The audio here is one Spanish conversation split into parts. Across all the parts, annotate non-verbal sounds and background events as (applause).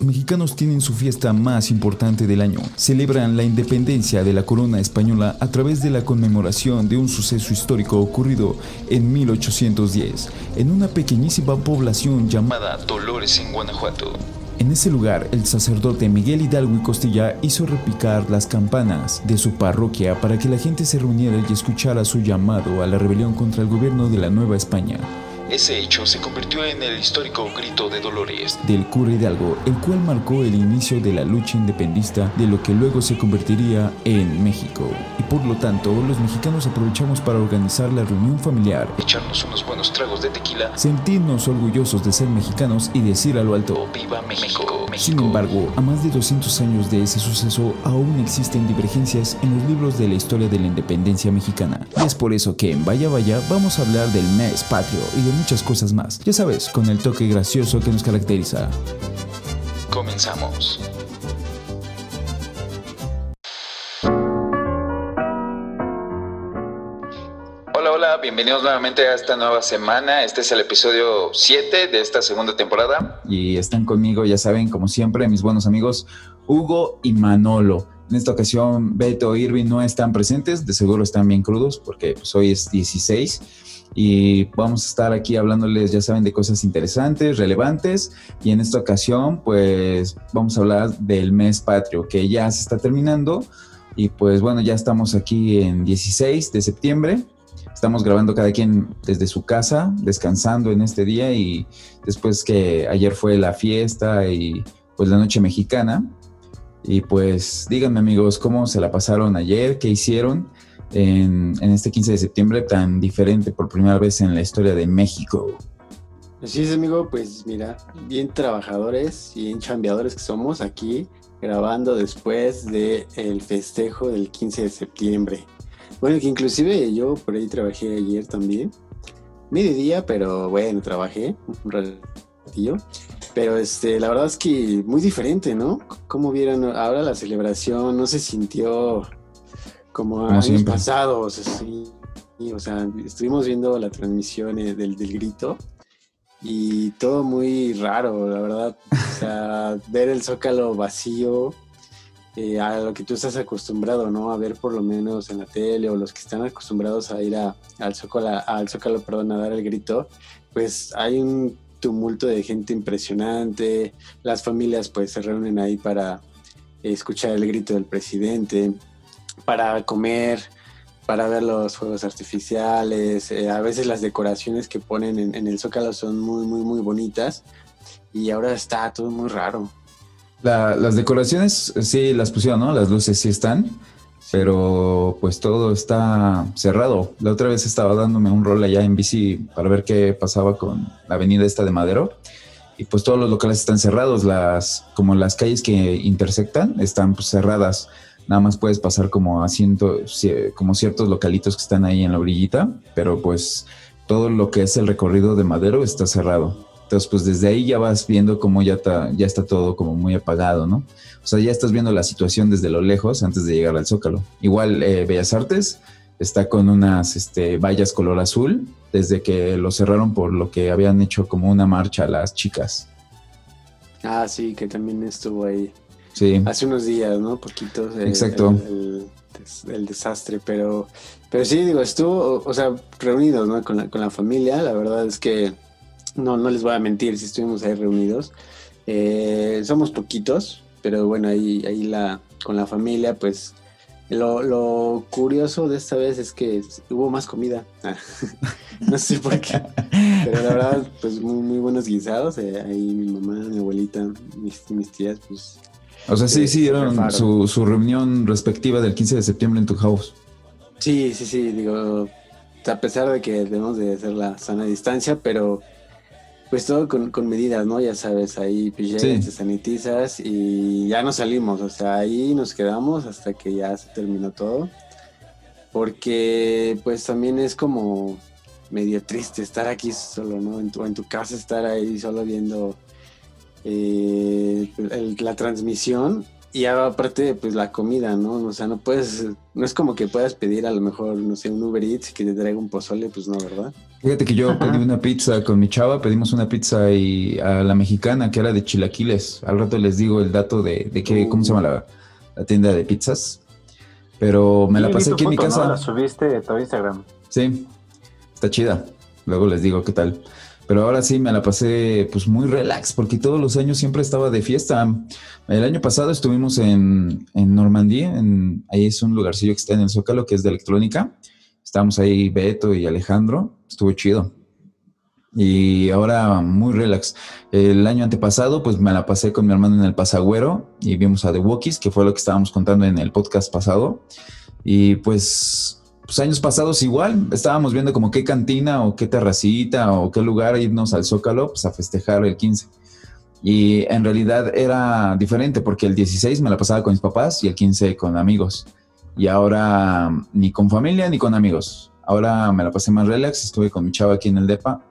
Mexicanos tienen su fiesta más importante del año. Celebran la independencia de la corona española a través de la conmemoración de un suceso histórico ocurrido en 1810 en una pequeñísima población llamada Dolores en Guanajuato. En ese lugar, el sacerdote Miguel Hidalgo y Costilla hizo repicar las campanas de su parroquia para que la gente se reuniera y escuchara su llamado a la rebelión contra el gobierno de la Nueva España. Ese hecho se convirtió en el histórico Grito de Dolores del cura Hidalgo, el cual marcó el inicio de la lucha independista de lo que luego se convertiría en México. Y por lo tanto, los mexicanos aprovechamos para organizar la reunión familiar, echarnos unos buenos tragos de tequila, sentirnos orgullosos de ser mexicanos y decir a lo alto, ¡Viva México! Sin embargo, a más de 200 años de ese suceso, aún existen divergencias en los libros de la historia de la independencia mexicana. Y es por eso que en Vaya Vaya vamos a hablar del mes patrio y de muchas cosas más. Ya sabes, con el toque gracioso que nos caracteriza. Comenzamos. Hola, hola, bienvenidos nuevamente a esta nueva semana. Este es el episodio 7 de esta segunda temporada. Y están conmigo, ya saben, como siempre, mis buenos amigos Hugo y Manolo. En esta ocasión, Beto y Irving no están presentes, de seguro están bien crudos porque pues, hoy es 16 y vamos a estar aquí hablándoles, ya saben, de cosas interesantes, relevantes y en esta ocasión pues vamos a hablar del mes patrio que ya se está terminando y pues bueno, ya estamos aquí en 16 de septiembre. Estamos grabando cada quien desde su casa, descansando en este día y después que ayer fue la fiesta y pues la noche mexicana. Y pues díganme amigos, ¿cómo se la pasaron ayer? ¿Qué hicieron? En, este 15 de septiembre tan diferente por primera vez en la historia de México. Así es, amigo, pues mira, bien trabajadores y bien chambeadores que somos aquí, grabando después del el festejo del 15 de septiembre. Bueno, que inclusive yo por ahí trabajé ayer también, mediodía, pero bueno, trabajé un ratillo. Pero este, la verdad es que muy diferente, ¿no? ¿Cómo vieron ahora la celebración? ¿No se sintió como, años pasados, o sea, estuvimos viendo la transmisión eh, del, del, grito y todo muy raro, la verdad. O sea, (laughs) ver el zócalo vacío, eh, a lo que tú estás acostumbrado, ¿no? A ver por lo menos en la tele o los que están acostumbrados a ir al, zócalo, al zócalo, perdón, a dar el grito, pues hay un tumulto de gente impresionante, las familias pues se reúnen ahí para escuchar el grito del presidente para comer, para ver los fuegos artificiales. Eh, a veces las decoraciones que ponen en, el Zócalo son muy, muy, muy bonitas. Y ahora está todo muy raro. las decoraciones sí las pusieron, ¿no? Las luces sí están, pero pues todo está cerrado. La otra vez estaba dándome un rol allá en bici para ver qué pasaba con la avenida esta de Madero. Y pues todos los locales están cerrados, las, como las calles que intersectan están pues, cerradas nada más puedes pasar como a como ciertos localitos que están ahí en la orillita, pero pues todo lo que es el recorrido de Madero está cerrado. Entonces, pues desde ahí ya vas viendo cómo ya está, ya está todo como muy apagado, ¿no? O sea, ya estás viendo la situación desde lo lejos antes de llegar al Zócalo. Igual eh, Bellas Artes está con unas este, vallas color azul desde que lo cerraron por lo que habían hecho como una marcha las chicas. Ah, sí, que también estuvo ahí. Sí. Hace unos días, ¿no? Poquitos. Exacto. El, desastre, pero, pero sí, digo, estuvo, o sea, reunidos, ¿no? Con la, con la familia, la verdad es que no, no les voy a mentir, si estuvimos ahí reunidos. Eh, somos poquitos, pero bueno, ahí, ahí la, con la familia, pues lo, lo, curioso de esta vez es que hubo más comida. (laughs) no sé por qué. Pero la verdad, pues muy, muy buenos guisados. Eh, ahí mi mamá, mi abuelita, mis, mis tías, pues o sea, sí, sí, dieron su, su, reunión respectiva del 15 de septiembre en tu house. Sí, sí, sí, digo, a pesar de que debemos de hacer la sana distancia, pero pues todo con, medidas, ¿no? Ya sabes, ahí pues te sanitizas y ya nos salimos, o sea, ahí nos quedamos hasta que ya se terminó todo. Porque pues también es como medio triste estar aquí solo, ¿no? En tu, en tu casa estar ahí solo viendo eh, la transmisión y aparte, pues la comida, ¿no? O sea, no puedes, no es como que puedas pedir a lo mejor, no sé, un Uber Eats que te traiga un pozole, pues no, ¿verdad? Fíjate que yo pedí una pizza con mi chava, pedimos una pizza y a la mexicana que era de chilaquiles. Al rato les digo el dato de, de qué, ¿cómo se llama la, tienda de pizzas? Pero me la pasé aquí en mi casa. La subiste a tu Instagram. Sí, está chida. Luego les digo qué tal. Pero ahora sí me la pasé pues muy relax porque todos los años siempre estaba de fiesta. El año pasado estuvimos en, en Normandía, en, ahí es un lugarcillo que está en el Zócalo que es de electrónica. Estábamos ahí Beto y Alejandro, estuvo chido. Y ahora muy relax. El año antepasado pues me la pasé con mi hermano en el Pasagüero y vimos a The Walkies, que fue lo que estábamos contando en el podcast pasado. Y pues pues años pasados igual, estábamos viendo como qué cantina o qué terracita o qué lugar irnos al Zócalo pues a festejar el 15. Y en realidad era diferente porque el 16 me la pasaba con mis papás y el 15 con amigos. Y ahora ni con familia ni con amigos. Ahora me la pasé más relax, estuve con mi chava aquí en el DEPA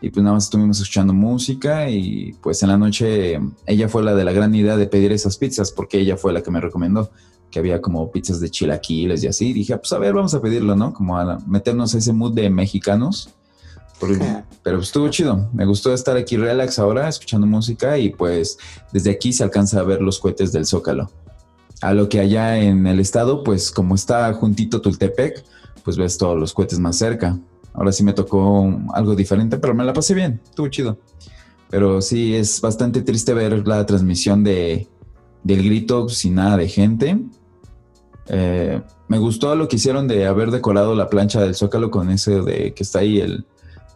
y pues nada más estuvimos escuchando música y pues en la noche ella fue la de la gran idea de pedir esas pizzas porque ella fue la que me recomendó que había como pizzas de chilaquiles y así. dije, pues a ver, vamos a pedirlo, ¿no? Como a meternos a ese mood de mexicanos. pero estuvo chido. Me gustó estar aquí relax ahora, escuchando música y pues desde aquí se alcanza a ver los cohetes del Zócalo. A lo que allá en el estado, pues como está juntito Tultepec, pues ves todos los cohetes más cerca. Ahora sí me tocó algo diferente, pero me la pasé bien, estuvo chido. Pero sí es bastante triste ver la transmisión de, del grito sin nada de gente eh, me gustó lo que hicieron de haber decorado la plancha del Zócalo con ese de que está ahí el,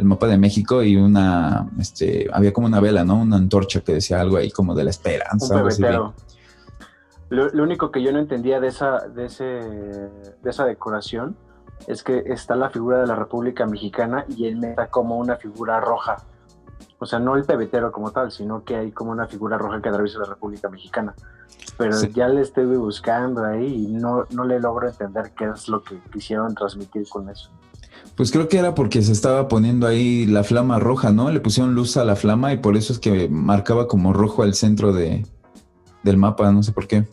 mapa de México y una, este, había como una vela, ¿no? Una antorcha que decía algo ahí como de la esperanza. lo, lo, único que yo no entendía de esa, de, ese, de esa decoración es que está la figura de la República Mexicana y él me da como una figura roja. O sea, no el pebetero como tal, sino que hay como una figura roja que atraviesa la República Mexicana pero ya le estoy buscando ahí y no, no le logro entender qué es lo que quisieron transmitir con eso. Pues creo que era porque se estaba poniendo ahí la flama roja, ¿no? Le pusieron luz a la flama y por eso es que marcaba como rojo al centro de, del mapa, no sé por qué.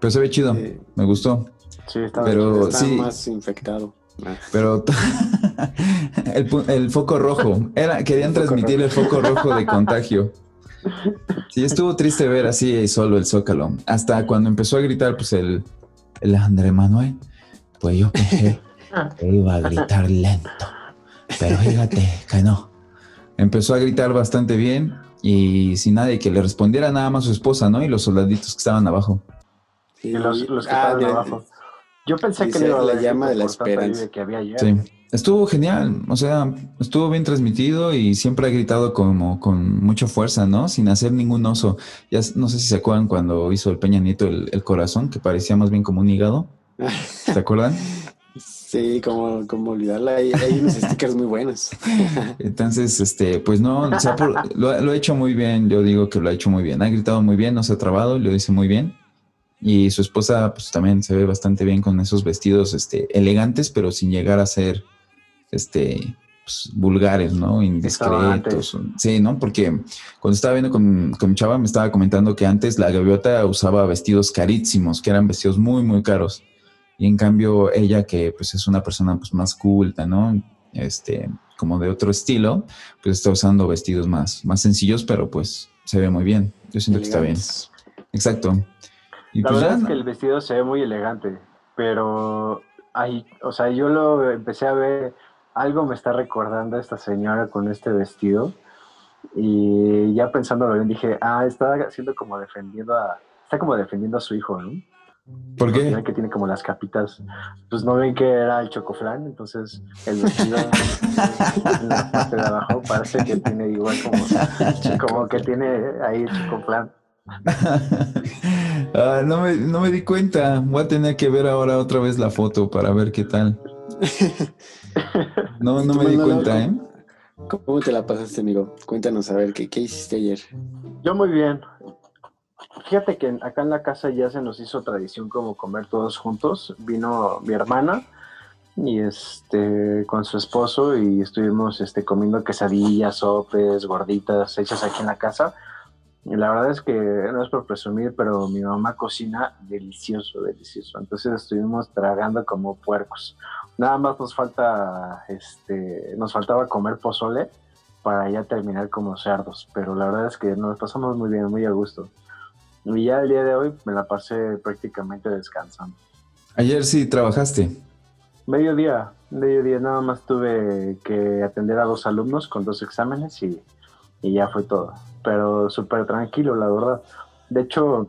Pero se ve chido, me gustó. Sí, estaba pero, está más infectado. Pero (laughs) el, el, foco rojo, era, querían transmitir el foco rojo de contagio. (laughs) Sí, estuvo triste ver así solo el Zócalo. Hasta cuando empezó a gritar, pues el, el André Manuel, pues yo pensé (laughs) que iba a gritar lento. Pero fíjate que no. Empezó a gritar bastante bien y sin nadie que le respondiera nada más su esposa, ¿no? Y los soldaditos que estaban abajo. Sí, los, que ah, estaban abajo. Yo pensé que le iba a la llama de la esperanza. Que había Sí. Estuvo genial, o sea, estuvo bien transmitido y siempre ha gritado como con mucha fuerza, ¿no? Sin hacer ningún oso. Ya no sé si se acuerdan cuando hizo el Peña Nieto el, corazón, que parecía más bien como un hígado. ¿Se acuerdan? (laughs) Sí, como, como olvidarla. Hay, unos (laughs) stickers muy buenos. (laughs) Entonces, este, pues no, lo, lo, ha hecho muy bien. Yo digo que lo ha hecho muy bien. Ha gritado muy bien, no se ha trabado, lo dice muy bien. Y su esposa, pues también se ve bastante bien con esos vestidos, este, elegantes, pero sin llegar a ser este, pues, vulgares, ¿no? Indiscretos. Sí, ¿no? Porque cuando estaba viendo con, con, mi chava me estaba comentando que antes la gaviota usaba vestidos carísimos, que eran vestidos muy, muy caros. Y en cambio ella, que pues es una persona pues más culta, ¿no? Este, como de otro estilo, pues está usando vestidos más, más sencillos, pero pues se ve muy bien. Yo siento que está bien. Exacto. la pues verdad es que el vestido se ve muy elegante, pero ahí, o sea, yo lo empecé a ver algo me está recordando a esta señora con este vestido. Y ya pensándolo bien, dije, ah, está haciendo como defendiendo a, está como defendiendo a su hijo, ¿no? ¿Por qué? Que tiene como las capitas. Pues no ven que era el chocoflán, entonces el vestido en la parte de abajo parece que tiene igual como, como que tiene ahí el chocoflán. (laughs) ah, no, me, no me di cuenta. Voy a tener que ver ahora otra vez la foto para ver qué tal. (laughs) No, no (laughs) me di cuenta, ¿eh? ¿Cómo te la pasaste, amigo? Cuéntanos a ver, ¿qué, ¿qué hiciste ayer? Yo muy bien. Fíjate que acá en la casa ya se nos hizo tradición como comer todos juntos. Vino mi hermana y este con su esposo y estuvimos este comiendo quesadillas, sopes, gorditas hechas aquí en la casa. la verdad es que no es por presumir, pero mi mamá cocina delicioso, delicioso. Entonces estuvimos tragando como puercos. Nada más nos falta, este, nos faltaba comer pozole para ya terminar como cerdos, pero la verdad es que nos pasamos muy bien, muy a gusto. Y ya el día de hoy me la pasé prácticamente descansando. Ayer sí trabajaste. Mediodía, mediodía nada más tuve que atender a dos alumnos con dos exámenes y, y ya fue todo pero súper tranquilo, la verdad. De hecho,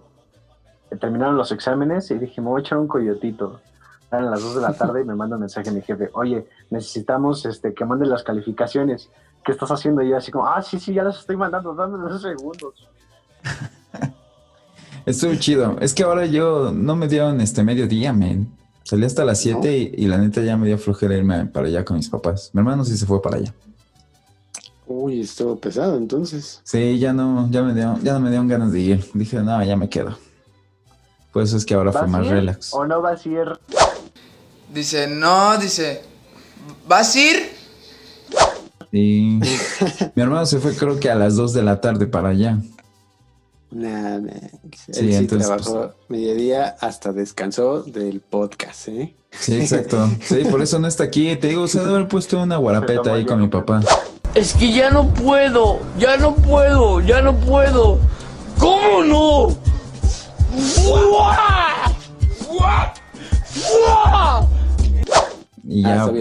terminaron los exámenes y dije, me voy a echar un coyotito. Eran las 2 de la tarde y me manda un mensaje mi jefe, oye, necesitamos este, que mande las calificaciones. ¿Qué estás haciendo? Y yo así como, ah, sí, sí, ya las estoy mandando, dame dos segundos. (laughs) Estuvo chido. Es que ahora yo no me dieron este mediodía, men. Salí hasta las 7 y, y, la neta ya me dio flojera irme para allá con mis papás. Mi hermano sí se fue para allá. Uy, estuvo pesado entonces. Sí, ya no, ya me dio, ya no me dieron ganas de ir. Dije, no, ya me quedo. Por eso es que ahora fue más relax. ¿O no vas a ir? Dice, no, dice, ¿vas a ir? Y (laughs) mi hermano se fue creo que a las 2 de la tarde para allá. Nada, sí, entonces, trabajó pues, mediodía hasta descansó del podcast, ¿eh? Sí, exacto. Sí, por eso no está aquí. Te digo, se debe haber puesto una guarapeta ahí con mi papá. Es que ya no puedo, ya no puedo, ya no puedo. ¿Cómo no? Y ya. Ah,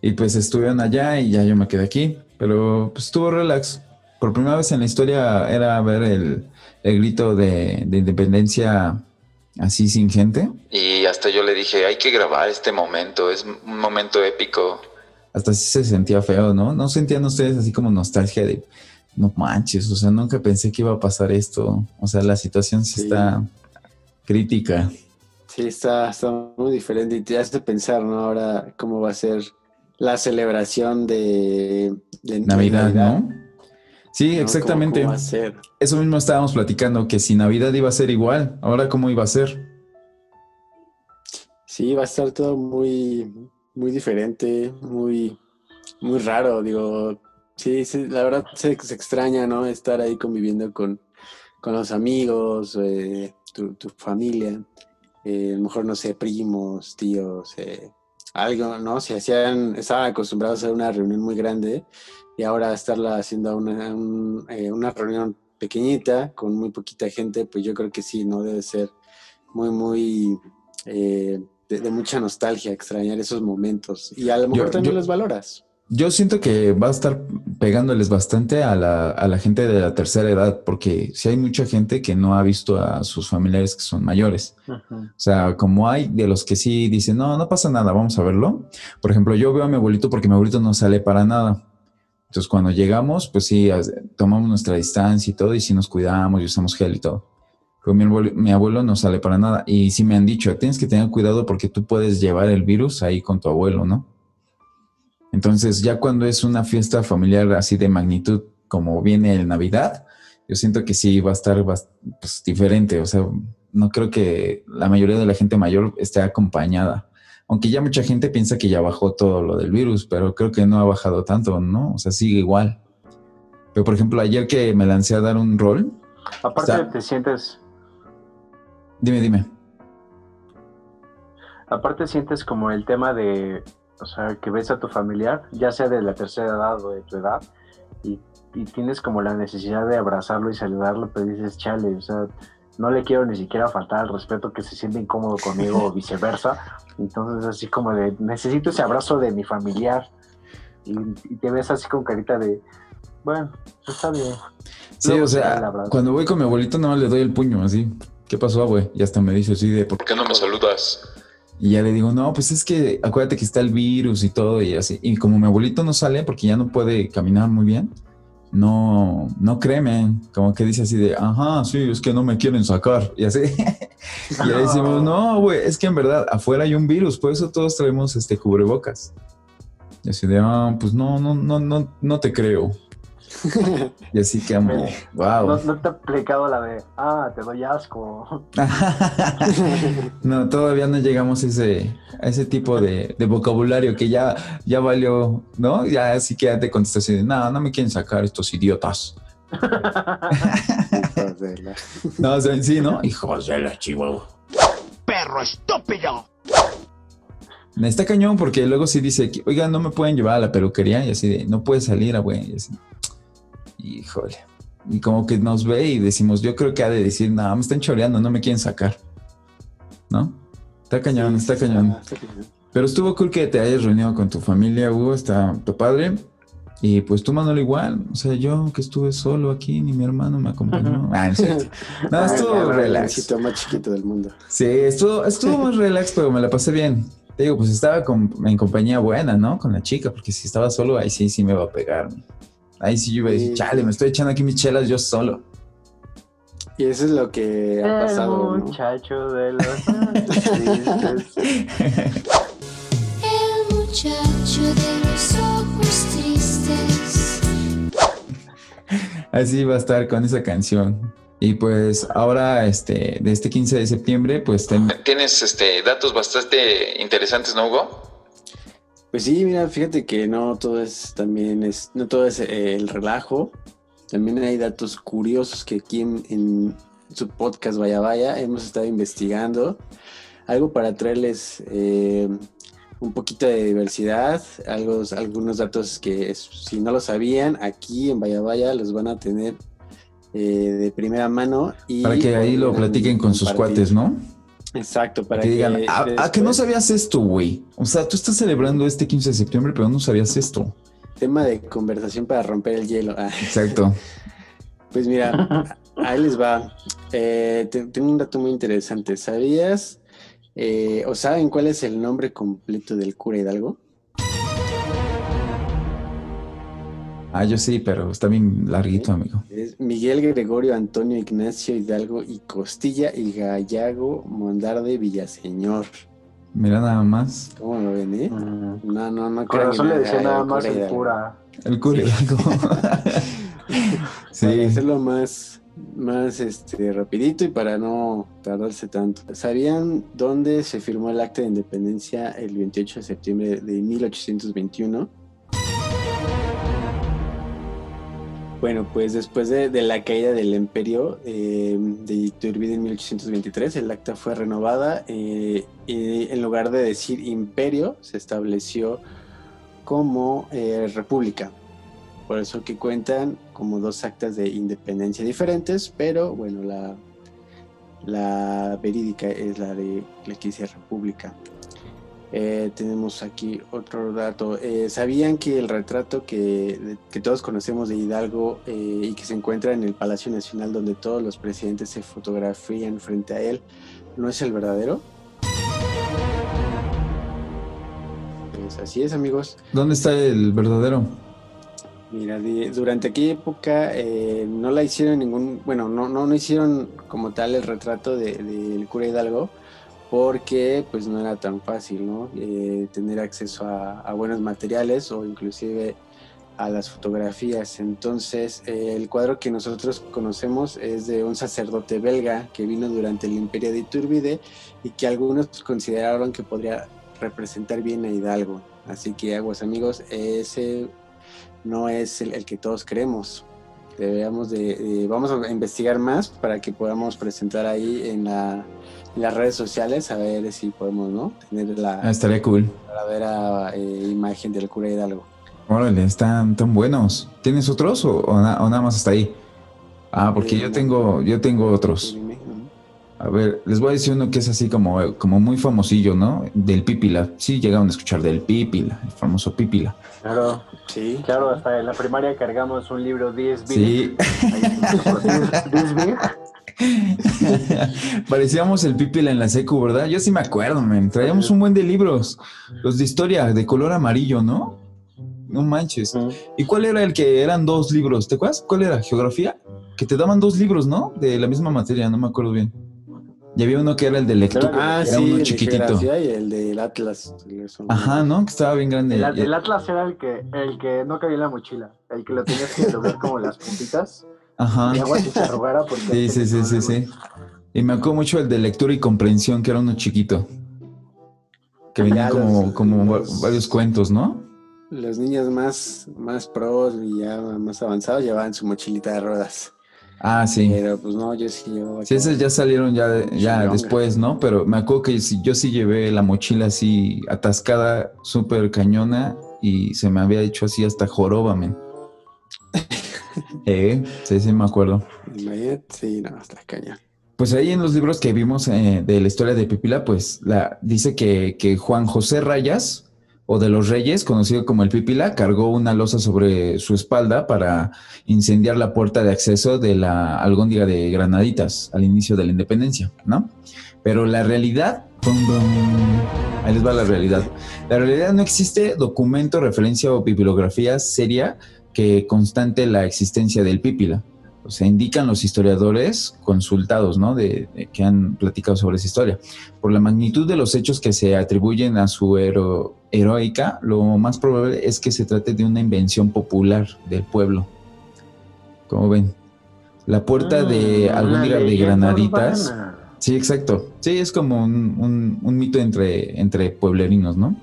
y pues estuvieron allá y ya yo me quedé aquí. Pero pues estuvo relax. Por primera vez en la historia era ver el, grito de, de independencia así sin gente. Y hasta yo le dije, hay que grabar este momento, es un momento épico hasta sí se sentía feo, ¿no? ¿No sentían ustedes así como nostalgia de, no manches, o sea, nunca pensé que iba a pasar esto? O sea, la situación sí, está crítica. Sí, está, muy diferente y te hace pensar, ¿no? Ahora cómo va a ser la celebración de, Navidad, ¿no? Sí, exactamente. va a ser? Eso mismo estábamos platicando, que si Navidad iba a ser igual, ahora cómo iba a ser. Sí, va a estar todo muy, muy diferente, muy, muy raro. Digo, sí, la verdad se, extraña, ¿no? Estar ahí conviviendo con, los amigos, eh, tu, familia, eh, a lo mejor, no sé, primos, tíos, eh, algo, ¿no? Se hacían, estaban acostumbrados a una reunión muy grande y ahora estarla haciendo una, una reunión pequeñita con muy poquita gente, pues yo creo que sí, ¿no? Debe ser muy, muy de, mucha nostalgia, extrañar esos momentos. Y a lo mejor también los valoras. Yo siento que va a estar pegándoles bastante a la, a la, gente de la tercera edad, porque si hay mucha gente que no ha visto a sus familiares que son mayores. O sea, como hay de los que sí dicen, no, no pasa nada, vamos a verlo. Por ejemplo, yo veo a mi abuelito porque mi abuelito no sale para nada. Entonces, cuando llegamos, pues sí, tomamos nuestra distancia y todo, y sí nos cuidamos y usamos gel y todo mi abuelo, no sale para nada. Y sí me han dicho, tienes que tener cuidado porque tú puedes llevar el virus ahí con tu abuelo, ¿no? Entonces, ya cuando es una fiesta familiar así de magnitud como viene el Navidad, yo siento que sí va a estar pues, diferente. O sea, no creo que la mayoría de la gente mayor esté acompañada. Aunque ya mucha gente piensa que ya bajó todo lo del virus, pero creo que no ha bajado tanto, ¿no? O sea, sigue igual. Pero, por ejemplo, ayer que me lancé a dar un rol. Aparte, te sientes Dime, dime. Aparte sientes como el tema de, o sea, que ves a tu familiar, ya sea de la tercera edad o de tu edad, y, tienes como la necesidad de abrazarlo y saludarlo, pero dices, chale, o sea, no le quiero ni siquiera faltar al respeto que se siente incómodo conmigo o viceversa. Entonces así como de, necesito ese abrazo de mi familiar. Y, te ves así con carita de, bueno, está bien. Sí, o sea, cuando voy con mi abuelito no le doy el puño así. ¿qué pasó, güey? Y hasta me dice así de, ¿por qué no me saludas? Y ya le digo, no, pues es que acuérdate que está el virus y todo y así. Y como mi abuelito no sale porque ya no puede caminar muy bien, no, no créeme, como que dice así de, ajá, sí, es que no me quieren sacar. Y así. (laughs) y le decimos, no, güey, es que en verdad afuera hay un virus, por eso todos traemos este cubrebocas. Y así de, ah, pues no, no, no, no, no te creo. (laughs) y así que amo. Wow. No, te he aplicado la de, ah, te doy asco. (laughs) no, todavía no llegamos a ese, a ese tipo de, vocabulario que ya, ya valió, ¿no? Ya así que ya te contestas así de, no, no me quieren sacar estos idiotas. Hijos de la- No, o sea, sí, ¿no? Hijos de la chihuahua. ¡Perro estúpido! Está cañón porque luego sí dice, que, oiga, no me pueden llevar a la peluquería y así de, no puede salir, güey. Y así, híjole. Y como que nos ve y decimos, yo creo que ha de decir, no, me están choreando, no me quieren sacar. ¿No? Está cañón, Sí, está cañón. está cañón. Pero estuvo cool que te hayas reunido con tu familia, Hugo, está tu padre. Y pues tú, Manuel, igual. O sea, yo que estuve solo aquí, ni mi hermano me acompañó. Ah, no. (laughs) No, estuvo Ay, el relax. sitio más chiquito del mundo. Sí, estuvo, estuvo (laughs) más relax, pero me la pasé bien. Te digo, pues estaba con- en compañía buena, ¿no? Con la chica, porque si estaba solo, ahí sí, sí me va a pegar. Ahí sí yo iba a decir, chale, me estoy echando aquí mis chelas yo solo. Y eso es lo que ha pasado. El ¿no? muchacho de los tristes. (laughs) El muchacho de los ojos tristes. Así va a estar con esa canción. Y pues ahora, este, de este 15 de septiembre, pues ten- Tienes este, datos bastante interesantes, ¿no, Hugo? Pues sí, mira, fíjate que no todo es también es, no todo es eh, el relajo. También hay datos curiosos que aquí en, en su podcast Vaya Vaya hemos estado investigando. Algo para traerles eh, un poquito de diversidad, algo, algunos datos que si no lo sabían, aquí en Vaya Vaya los van a tener eh, de primera mano. Y para que ahí lo platiquen con sus cuates, ¿no? Exacto, para que que, digan, "Ah, ah, que no sabías esto, güey. O sea, tú estás celebrando este 15 de septiembre, pero no sabías esto. Tema de conversación para romper el hielo. Ah. Exacto. (laughs) Pues mira, (laughs) ahí les va. Eh, te- tengo un dato muy interesante. ¿Sabías eh, o saben cuál es el nombre completo del cura Hidalgo? Ah, yo sí, pero está bien larguito, amigo. Es Miguel Gregorio Antonio Ignacio Hidalgo y Costilla y Gallago Mondarde Villaseñor. Mira nada más. ¿Cómo lo ven, eh? Mm. No, no, no. Con que le decía nada más el cura. El cura Hidalgo. (laughs) Para sí. hacerlo más, más este, rapidito y para no tardarse tanto. ¿Sabían dónde se firmó el acta de independencia el 28 de septiembre de 1821? Bueno, pues después de, la caída del imperio eh, de Iturbide en 1823, el acta fue renovada eh, y en lugar de decir imperio, se estableció como eh, república. Por eso que cuentan como dos actas de independencia diferentes, pero bueno, la, la verídica es la de la que dice república. Eh, tenemos aquí otro dato. Eh, ¿Sabían que el retrato que, que todos conocemos de Hidalgo eh, y que se encuentra en el Palacio Nacional donde todos los presidentes se fotografían frente a él no es el verdadero? Pues así es, amigos. ¿Dónde está el verdadero? Mira, de- durante aquella época eh, no la hicieron ningún, bueno, no, no, no hicieron como tal el retrato de- del cura Hidalgo porque pues no era tan fácil, ¿no? Eh, tener acceso a, buenos materiales o inclusive a las fotografías. Entonces, eh, el cuadro que nosotros conocemos es de un sacerdote belga que vino durante el imperio de Iturbide y que algunos consideraron que podría representar bien a Hidalgo. Así que, aguas amigos, ese no es el, el que todos queremos. Debemos de, de- vamos a investigar más para que podamos presentar ahí en, la- en las redes sociales a ver si podemos, ¿no? Tener Ah, la estaría cool. verdadera eh, imagen del cura Hidalgo. Órale, están tan buenos. ¿Tienes otros o, o na- o nada más hasta ahí? Ah, porque Eh, yo no. tengo, yo tengo otros. A ver, les voy a decir uno que es así como, como muy famosillo, ¿no? Del Pípila. Sí, llegaron a escuchar del Pípila, el famoso Pípila. Claro, Sí. claro, hasta en la primaria cargamos un libro 10 big. Sí, Ahí, 10 big. parecíamos el Pípila en la secu, ¿verdad? Yo sí me acuerdo, men. Traíamos un buen de libros. Los de historia, de color amarillo, ¿no? No manches. ¿Y cuál era el que eran dos libros? ¿Te acuerdas? ¿Cuál era? ¿Geografía? Que te daban dos libros, ¿no? De la misma materia, no me acuerdo bien. Y había uno que era el de lectura, Ah, que era sí, uno el de chiquitito. geografía y el del Atlas. Ajá, ¿no? Que estaba bien grande. El, el Atlas era el que, el que no cabía en la mochila, el que lo tenías que doblar como las puntitas Ajá. y agua si se arrugara porque Sí, sí, sí, sí, sí. Y me acuerdo mucho el de lectura y comprensión, que era uno chiquito. Que venían Ya, como, los- como los- varios cuentos, ¿no? Los niños más, más pros y ya más avanzados llevaban su mochilita de ruedas. Ah, sí. Pero pues no, yo sí llevaba. Sí, esos ya salieron ya, ya Chilonga. después, ¿no? Pero me acuerdo que yo sí llevé la mochila así atascada, súper cañona, y se me había hecho así hasta joroba, men. (laughs) eh, sí, sí, me acuerdo. Sí, no, está cañón. Pues ahí en los libros que vimos eh, de la historia de Pipila, pues la, dice que, que Juan José Rayas, o de los Reyes, conocido como el Pipila, cargó una losa sobre su espalda para incendiar la puerta de acceso de la algóndiga de Granaditas al inicio de la independencia, ¿no? Pero la realidad, ahí les va la realidad. La realidad no existe documento, referencia o bibliografía seria que constante la existencia del Pípila. O sea, indican los historiadores consultados, ¿no? De, de- que han platicado sobre esa historia. Por la magnitud de los hechos que se atribuyen a su hero- heroica, lo más probable es que se trate de una invención popular del pueblo. Como ven, la puerta de Ah, Algóndiga una de Granaditas. urbana. Sí, exacto. Sí, es como un, un- un mito entre, entre pueblerinos, ¿no?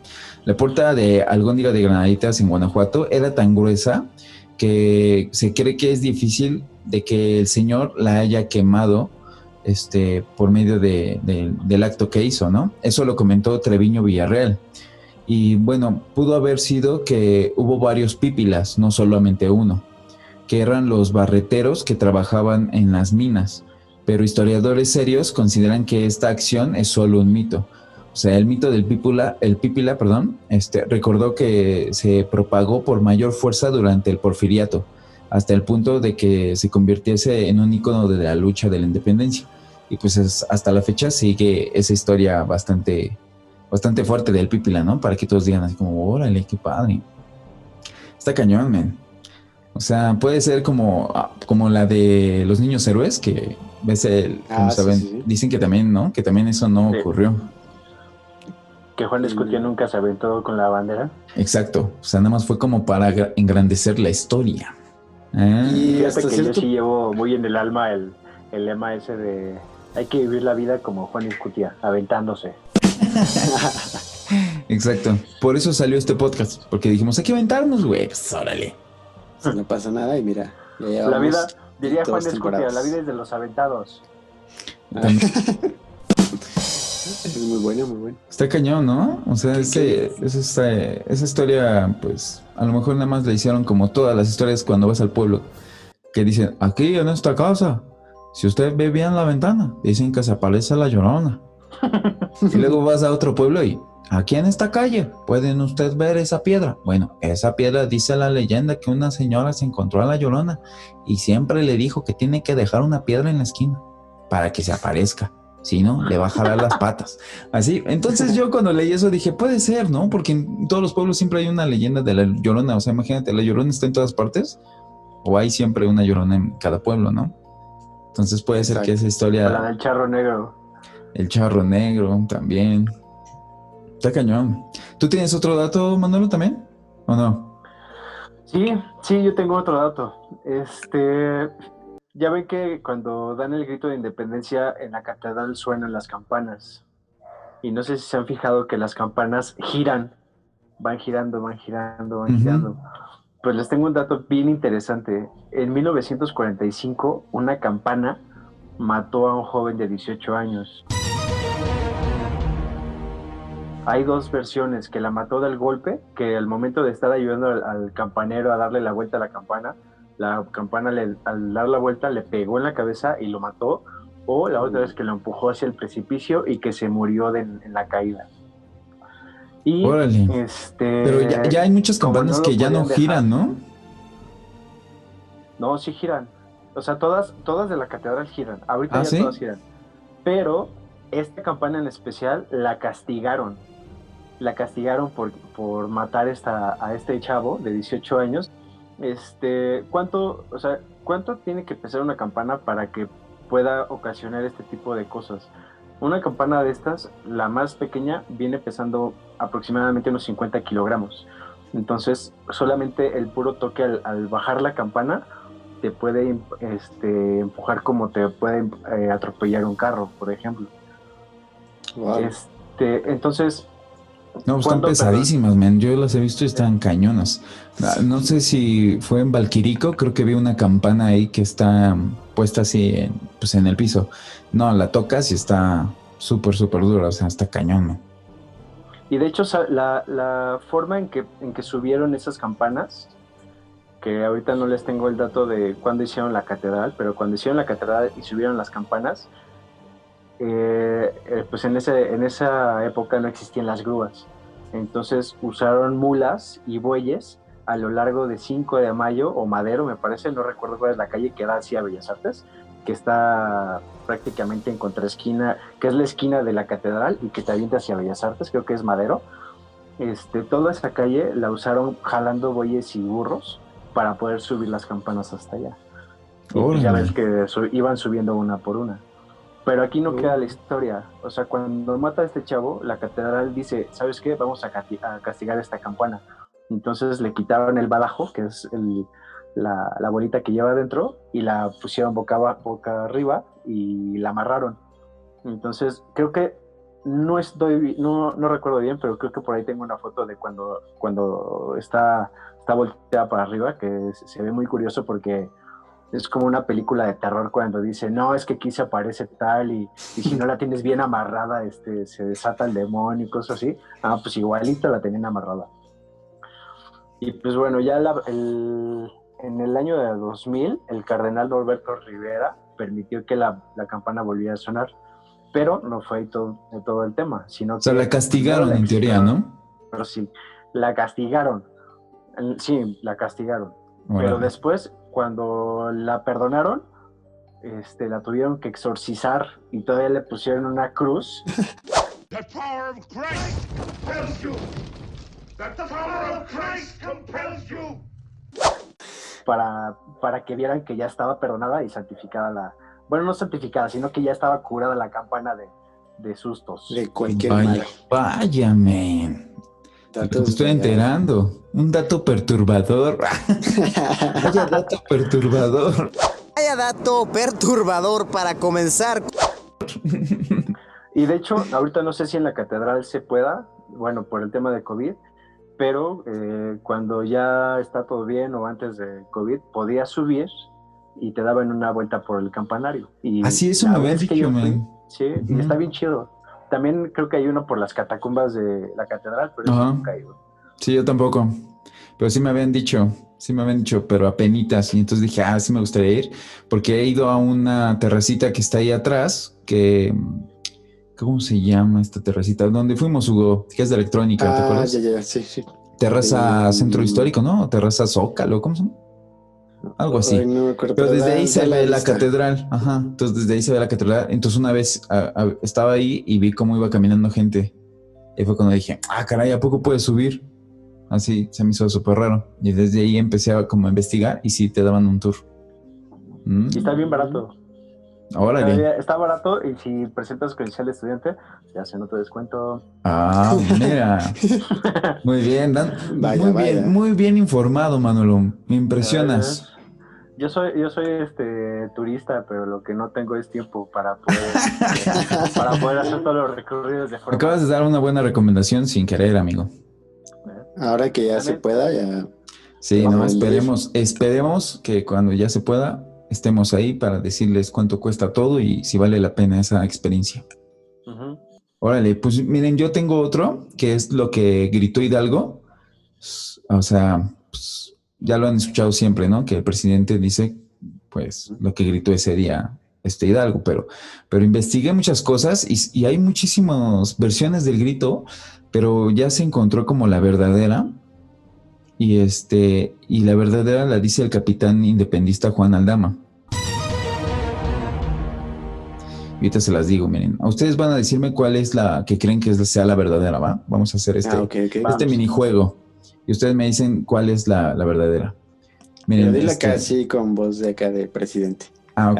La puerta de Algóndiga de Granaditas en Guanajuato era tan gruesa que se cree que es difícil de que el señor la haya quemado este, por medio de- de- del acto que hizo, ¿no? Eso lo comentó Treviño Villarreal. Y bueno, pudo haber sido que hubo varios pípilas, no solamente uno, que eran los barreteros que trabajaban en las minas pero historiadores serios consideran que esta acción es solo un mito. O sea, el mito del pípila, el pípila, perdón, este, recordó que se propagó por mayor fuerza durante el porfiriato, hasta el punto de que se convirtiese en un icono de la lucha de la independencia. Y pues es- hasta la fecha sigue esa historia bastante, bastante fuerte del pípila, ¿no? Para que todos digan así como, órale, qué padre. Está cañón, men. O sea, puede ser como, ah, como la de los niños héroes, que ves el, Ah, como sí, saben, sí, sí. dicen que también, ¿no? Que también eso no Sí. ocurrió. Que Juan Escutia nunca se aventó con la bandera. Exacto. O sea, nada más fue como para gra- engrandecer la historia. Ah, Y hasta que cierto yo sí llevo muy en el alma el, el lema ese de hay que vivir la vida como Juan Escutia, aventándose. (laughs) Exacto. Por eso salió este podcast, porque dijimos, hay que aventarnos, güey. Pues, órale. no pasa nada y mira, ya La vida, diría Juan Escutia, la vida es de los aventados. (laughs) Es muy muy. Está cañón, ¿no? O sea, ese, esa, esa historia, pues, a lo mejor nada más le hicieron como todas las historias cuando vas al pueblo, que dicen, aquí en esta casa, si usted ve bien la ventana, dicen que se aparece la llorona. (laughs) y luego vas a otro pueblo y, aquí en esta calle, pueden usted ver esa piedra. Bueno, esa piedra dice la leyenda que una señora se encontró a la llorona y siempre le dijo que tiene que dejar una piedra en la esquina para que se aparezca. Si no, le va a jalar las patas. Así, entonces yo cuando leí eso dije, puede ser, ¿no? Porque en todos los pueblos siempre hay una leyenda de la llorona. O sea, imagínate, la llorona está en todas partes. O hay siempre una llorona en cada pueblo, ¿no? Entonces puede ser que esa La historia, del charro negro. el charro negro también. Está cañón. ¿Tú tienes otro dato, Manolo, también? ¿O no? Sí, sí, yo tengo otro dato. Este, ya ven que cuando dan el grito de independencia en la catedral suenan las campanas. Y no sé si se han fijado que las campanas giran, van girando, van girando, van girando. Pues les tengo un dato bien interesante. En 1945, una campana mató a un joven de 18 años. Hay dos versiones, que la mató del golpe, que al momento de estar ayudando al, al campanero a darle la vuelta a la campana, la campana le- al dar la vuelta le pegó en la cabeza y lo mató, o la otra vez que lo empujó hacia el precipicio y que se murió de- en la caída. Y Órale. este Pero ya, ya hay muchas campanas no que ya no dejar. giran, ¿no? No, sí giran. O sea, todas, todas de la catedral giran. Ahorita ¿Ah, ya sí? todas giran. Pero esta campana en especial la castigaron. La castigaron por, por matar esta, a este chavo de 18 años. Este, ¿cuánto, o sea, ¿cuánto tiene que pesar una campana para que pueda ocasionar este tipo de cosas? Una campana de estas, la más pequeña, viene pesando aproximadamente unos 50 kilogramos. Entonces, solamente el puro toque al, al bajar la campana te puede este, empujar como te puede eh, atropellar un carro, por ejemplo. Wow. Este, entonces, No, están ¿Cuánto, pesadísimas, man. Yo las he visto y están cañonas. Ah, No sé si fue en Valquirico, creo que vi una campana ahí que está puesta así en, pues en el piso. No, la tocas y está súper, súper dura, o sea, está cañón. man. Y de hecho, la, la forma en que, en que subieron esas campanas, que ahorita no les tengo el dato de cuándo hicieron la catedral, pero cuando hicieron la catedral y subieron las campanas, eh, eh, pues en, ese, en esa época no existían las grúas. Entonces usaron mulas y bueyes a lo largo de 5 de mayo o Madero, me parece, no recuerdo cuál es la calle que da hacia Bellas Artes, que está prácticamente en contraesquina, que es la esquina de la catedral y que te avienta hacia Bellas Artes, creo que es Madero. Este, toda esa calle la usaron jalando bueyes y burros para poder subir las campanas hasta allá. Y pues ya ves que su- iban subiendo una por una. Pero aquí no queda la historia. O sea, cuando mata a este chavo, la catedral dice, ¿sabes qué? Vamos a, castigar esta campana. Entonces le quitaron el badajo, que es el- la, la bolita que lleva adentro, y la pusieron boca, arriba y la amarraron. Entonces, creo que no estoy, no, no recuerdo bien, pero creo que por ahí tengo una foto de cuando, cuando está, está volteada para arriba, que se ve muy curioso porque es como una película de terror cuando dice, no, es que aquí se aparece tal y, y si no la tienes bien amarrada, este, se desata el demonio y cosas así. Ah, pues igualito la tenían amarrada. Y pues bueno, ya la- el- en el año de 2000, el cardenal Norberto Rivera permitió que la, la campana volviera a sonar, pero no fue ahí todo, todo el tema, sino O sea, que la castigaron la en teoría, ¿no? pero sí, la castigaron. Sí, la castigaron. Pero después, cuando la perdonaron, este, la tuvieron que exorcizar y todavía le pusieron una cruz. The power of Christ compels you. That the power of Christ compels you. para, para que vieran que ya estaba perdonada y santificada la... Bueno, no santificada, sino que ya estaba curada la campana de, de sustos. De cualquier Vaya, mal. man. Datos Te estoy reales. enterando. Un dato perturbador. (laughs) Vaya dato perturbador. Vaya dato perturbador para comenzar. Y de hecho, ahorita no sé si en la catedral se pueda, bueno, por el tema de COVID, pero eh, cuando ya está todo bien o antes de COVID, podías subir y te daban una vuelta por el campanario. Y Así me habían vez que dicho, yo fui, man. Sí, y está bien chido. También creo que hay uno por las catacumbas de la catedral, pero eso Ajá. nunca he ido. Sí, yo tampoco. Pero sí me habían dicho, sí me habían dicho, pero apenitas. Y entonces dije, ah, sí me gustaría ir, porque he ido a una terracita que está ahí atrás, que... ¿Cómo se llama esta terracita? Donde fuimos, Hugo, que es de electrónica, ¿te Ah, acuerdas? ya, ya, sí, sí. Terraza Eh, Centro Histórico, ¿no? Terraza Zócalo, ¿cómo se llama? Algo así. Ay, no me acuerdo, Pero desde ahí se ve la catedral. Ajá. Entonces desde ahí se ve la catedral. Entonces una vez a- a- estaba ahí y vi cómo iba caminando gente. Y fue cuando dije, ah, caray, ¿a poco puedes subir? Así se me hizo súper raro. Y desde ahí empecé a como a investigar y sí te daban un tour. Mm, Y está bien barato. Órale. Todavía Está barato y si presentas credencial de estudiante, ya se no te descuento. Ah, (laughs) mira. Muy bien, Dan. Vaya, muy vaya. bien, muy bien informado, Manolo. Me impresionas. Yo soy, yo soy este turista, pero lo que no tengo es tiempo para poder, (laughs) para poder hacer todos los recorridos de forma. Acabas de dar una buena recomendación sin querer, amigo. Ahora que ya se pueda, ya. Sí, no, esperemos, esperemos que cuando ya se pueda estemos ahí para decirles cuánto cuesta todo y si vale la pena esa experiencia. Órale, pues miren, yo tengo otro que es lo que gritó Hidalgo. O sea, pues, ya lo han escuchado siempre, ¿no? Que el presidente dice, pues, lo que gritó ese día este Hidalgo, pero, pero investigué muchas cosas y, y hay muchísimas versiones del grito, pero ya se encontró como la verdadera. Y este, y la verdadera la dice el capitán independista Juan Aldama. Y ahorita se las digo, miren. A ustedes van a decirme cuál es la que creen que sea la verdadera, ¿va? Vamos a hacer este, Ah, este minijuego. Y ustedes me dicen cuál es la, la verdadera. Miren, Pero dile este- acá con voz de acá de presidente. Ah, ok.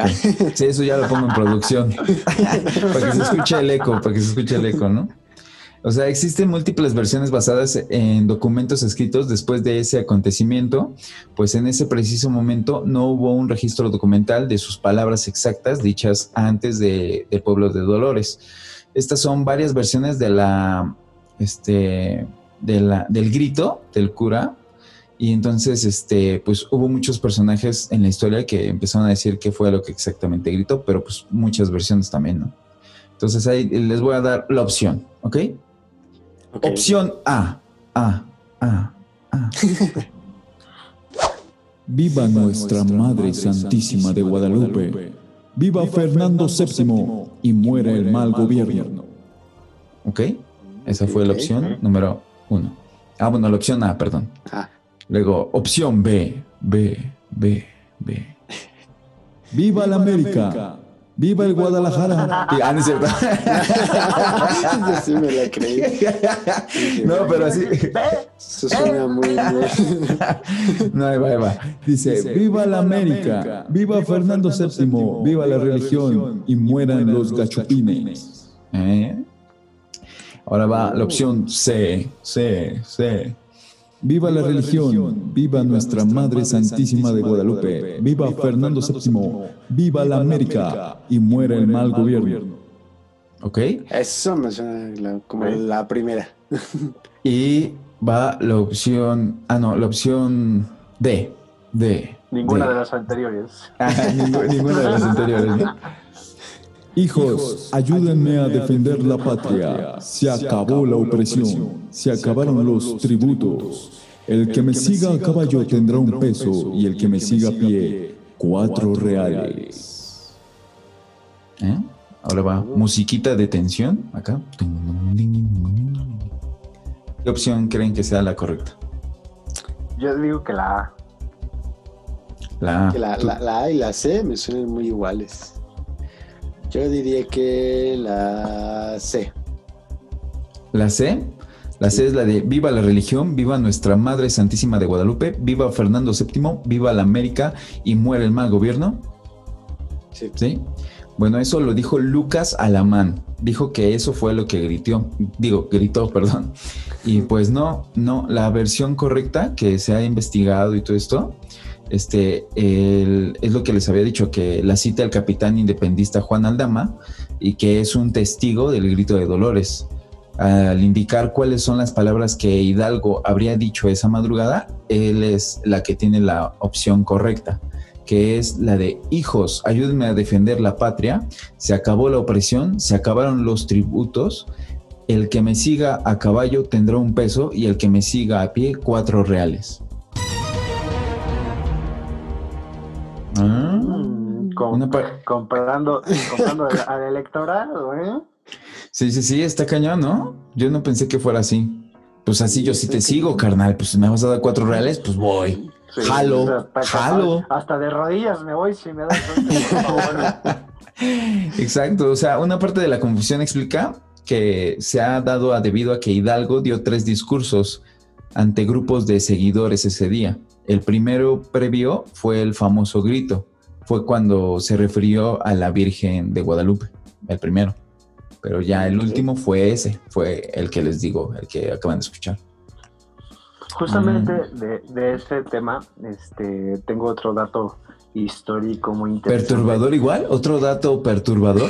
Sí, eso ya lo pongo en producción. (laughs) para que se escuche el eco, para que se escuche el eco, ¿no? O sea, existen múltiples versiones basadas en documentos escritos después de ese acontecimiento, pues en ese preciso momento no hubo un registro documental de sus palabras exactas dichas antes de, del pueblo de Dolores. Estas son varias versiones de la este, de la- del grito del cura. Y entonces, este, pues hubo muchos personajes en la historia que empezaron a decir qué fue lo que exactamente gritó, pero pues muchas versiones también, ¿no? Entonces ahí les voy a dar la opción, ¿ok? Ok. Opción A. A. A. A. (laughs) Viva nuestra Madre Santísima de Guadalupe. Viva Fernando VII y muera el mal gobierno. ¿Ok? Esa fue la opción número uno. Ah, bueno, la opción A, perdón. Ah. Luego, opción B. B. B. B. Viva la América. Viva el Guadalajara. Ah, no es cierto. (laughs) Yo sí me la creí. (laughs) No, pero así. Eso suena muy bien. No, ahí va, ahí va. Dice, viva la América, viva Fernando VII, viva la religión y mueran los gachupines. ¿Eh? Ahora va la opción C. C. C. Viva la religión, viva nuestra Madre Santísima de Guadalupe, viva Fernando VII, viva la América y muera el mal gobierno. ¿Ok? Eso me suena la- como la primera. Y va la opción. Ah, no, la opción D. D. Ninguna D. de las anteriores. Ah, ninguna de las anteriores. ¿no? (laughs) Hijos, ayúdenme a defender la patria. Se acabó la opresión, se acabaron los tributos. El que me siga a caballo tendrá un peso y el que me siga a pie, cuatro reales. ¿Eh? Ahora va musiquita de tensión. Acá. ¿Qué opción creen que sea la correcta? Yo digo que la A. La A. Que la, la- la A y la C me suenan muy iguales. Yo diría que la C. La C. La C es la de Viva la religión, viva nuestra Madre Santísima de Guadalupe, viva Fernando VII, viva la América y muere el mal gobierno. Sí. ¿Sí? Bueno, eso lo dijo Lucas Alamán. Dijo que eso fue lo que gritó. Digo, gritó, (laughs) perdón. Y pues no, no, la versión correcta que se ha investigado y todo esto, este, es lo que les había dicho, que la cita del capitán independista Juan Aldama y que es un testigo del grito de Dolores. Al indicar cuáles son las palabras que Hidalgo habría dicho esa madrugada, él es la que tiene la opción correcta que es la de hijos, ayúdenme a defender la patria, se acabó la opresión, se acabaron los tributos, el que me siga a caballo tendrá un peso y el que me siga a pie cuatro reales. Ah, Com- una pa- comprando (laughs) comprando al, al electorado, ¿eh? sí, sí, sí, está cañón, ¿no? Yo no pensé que fuera así. Pues así yo sí te sigo, carnal, pues si me vas a dar cuatro reales, pues voy. Sí, Jalo, o sea, hasta- jalo. Hasta de rodillas me voy si me das favor. (laughs) Exacto, o sea, una parte de la confusión explica que se ha dado a debido a que Hidalgo dio tres discursos ante grupos de seguidores ese día. El primero previo fue el famoso grito, fue cuando se refirió a la Virgen de Guadalupe, el primero. Pero ya el último fue ese, fue el que les digo, el que acaban de escuchar. Justamente Mm. de, de ese tema, este, tengo otro dato histórico muy interesante. ¿Perturbador igual? ¿Otro dato perturbador?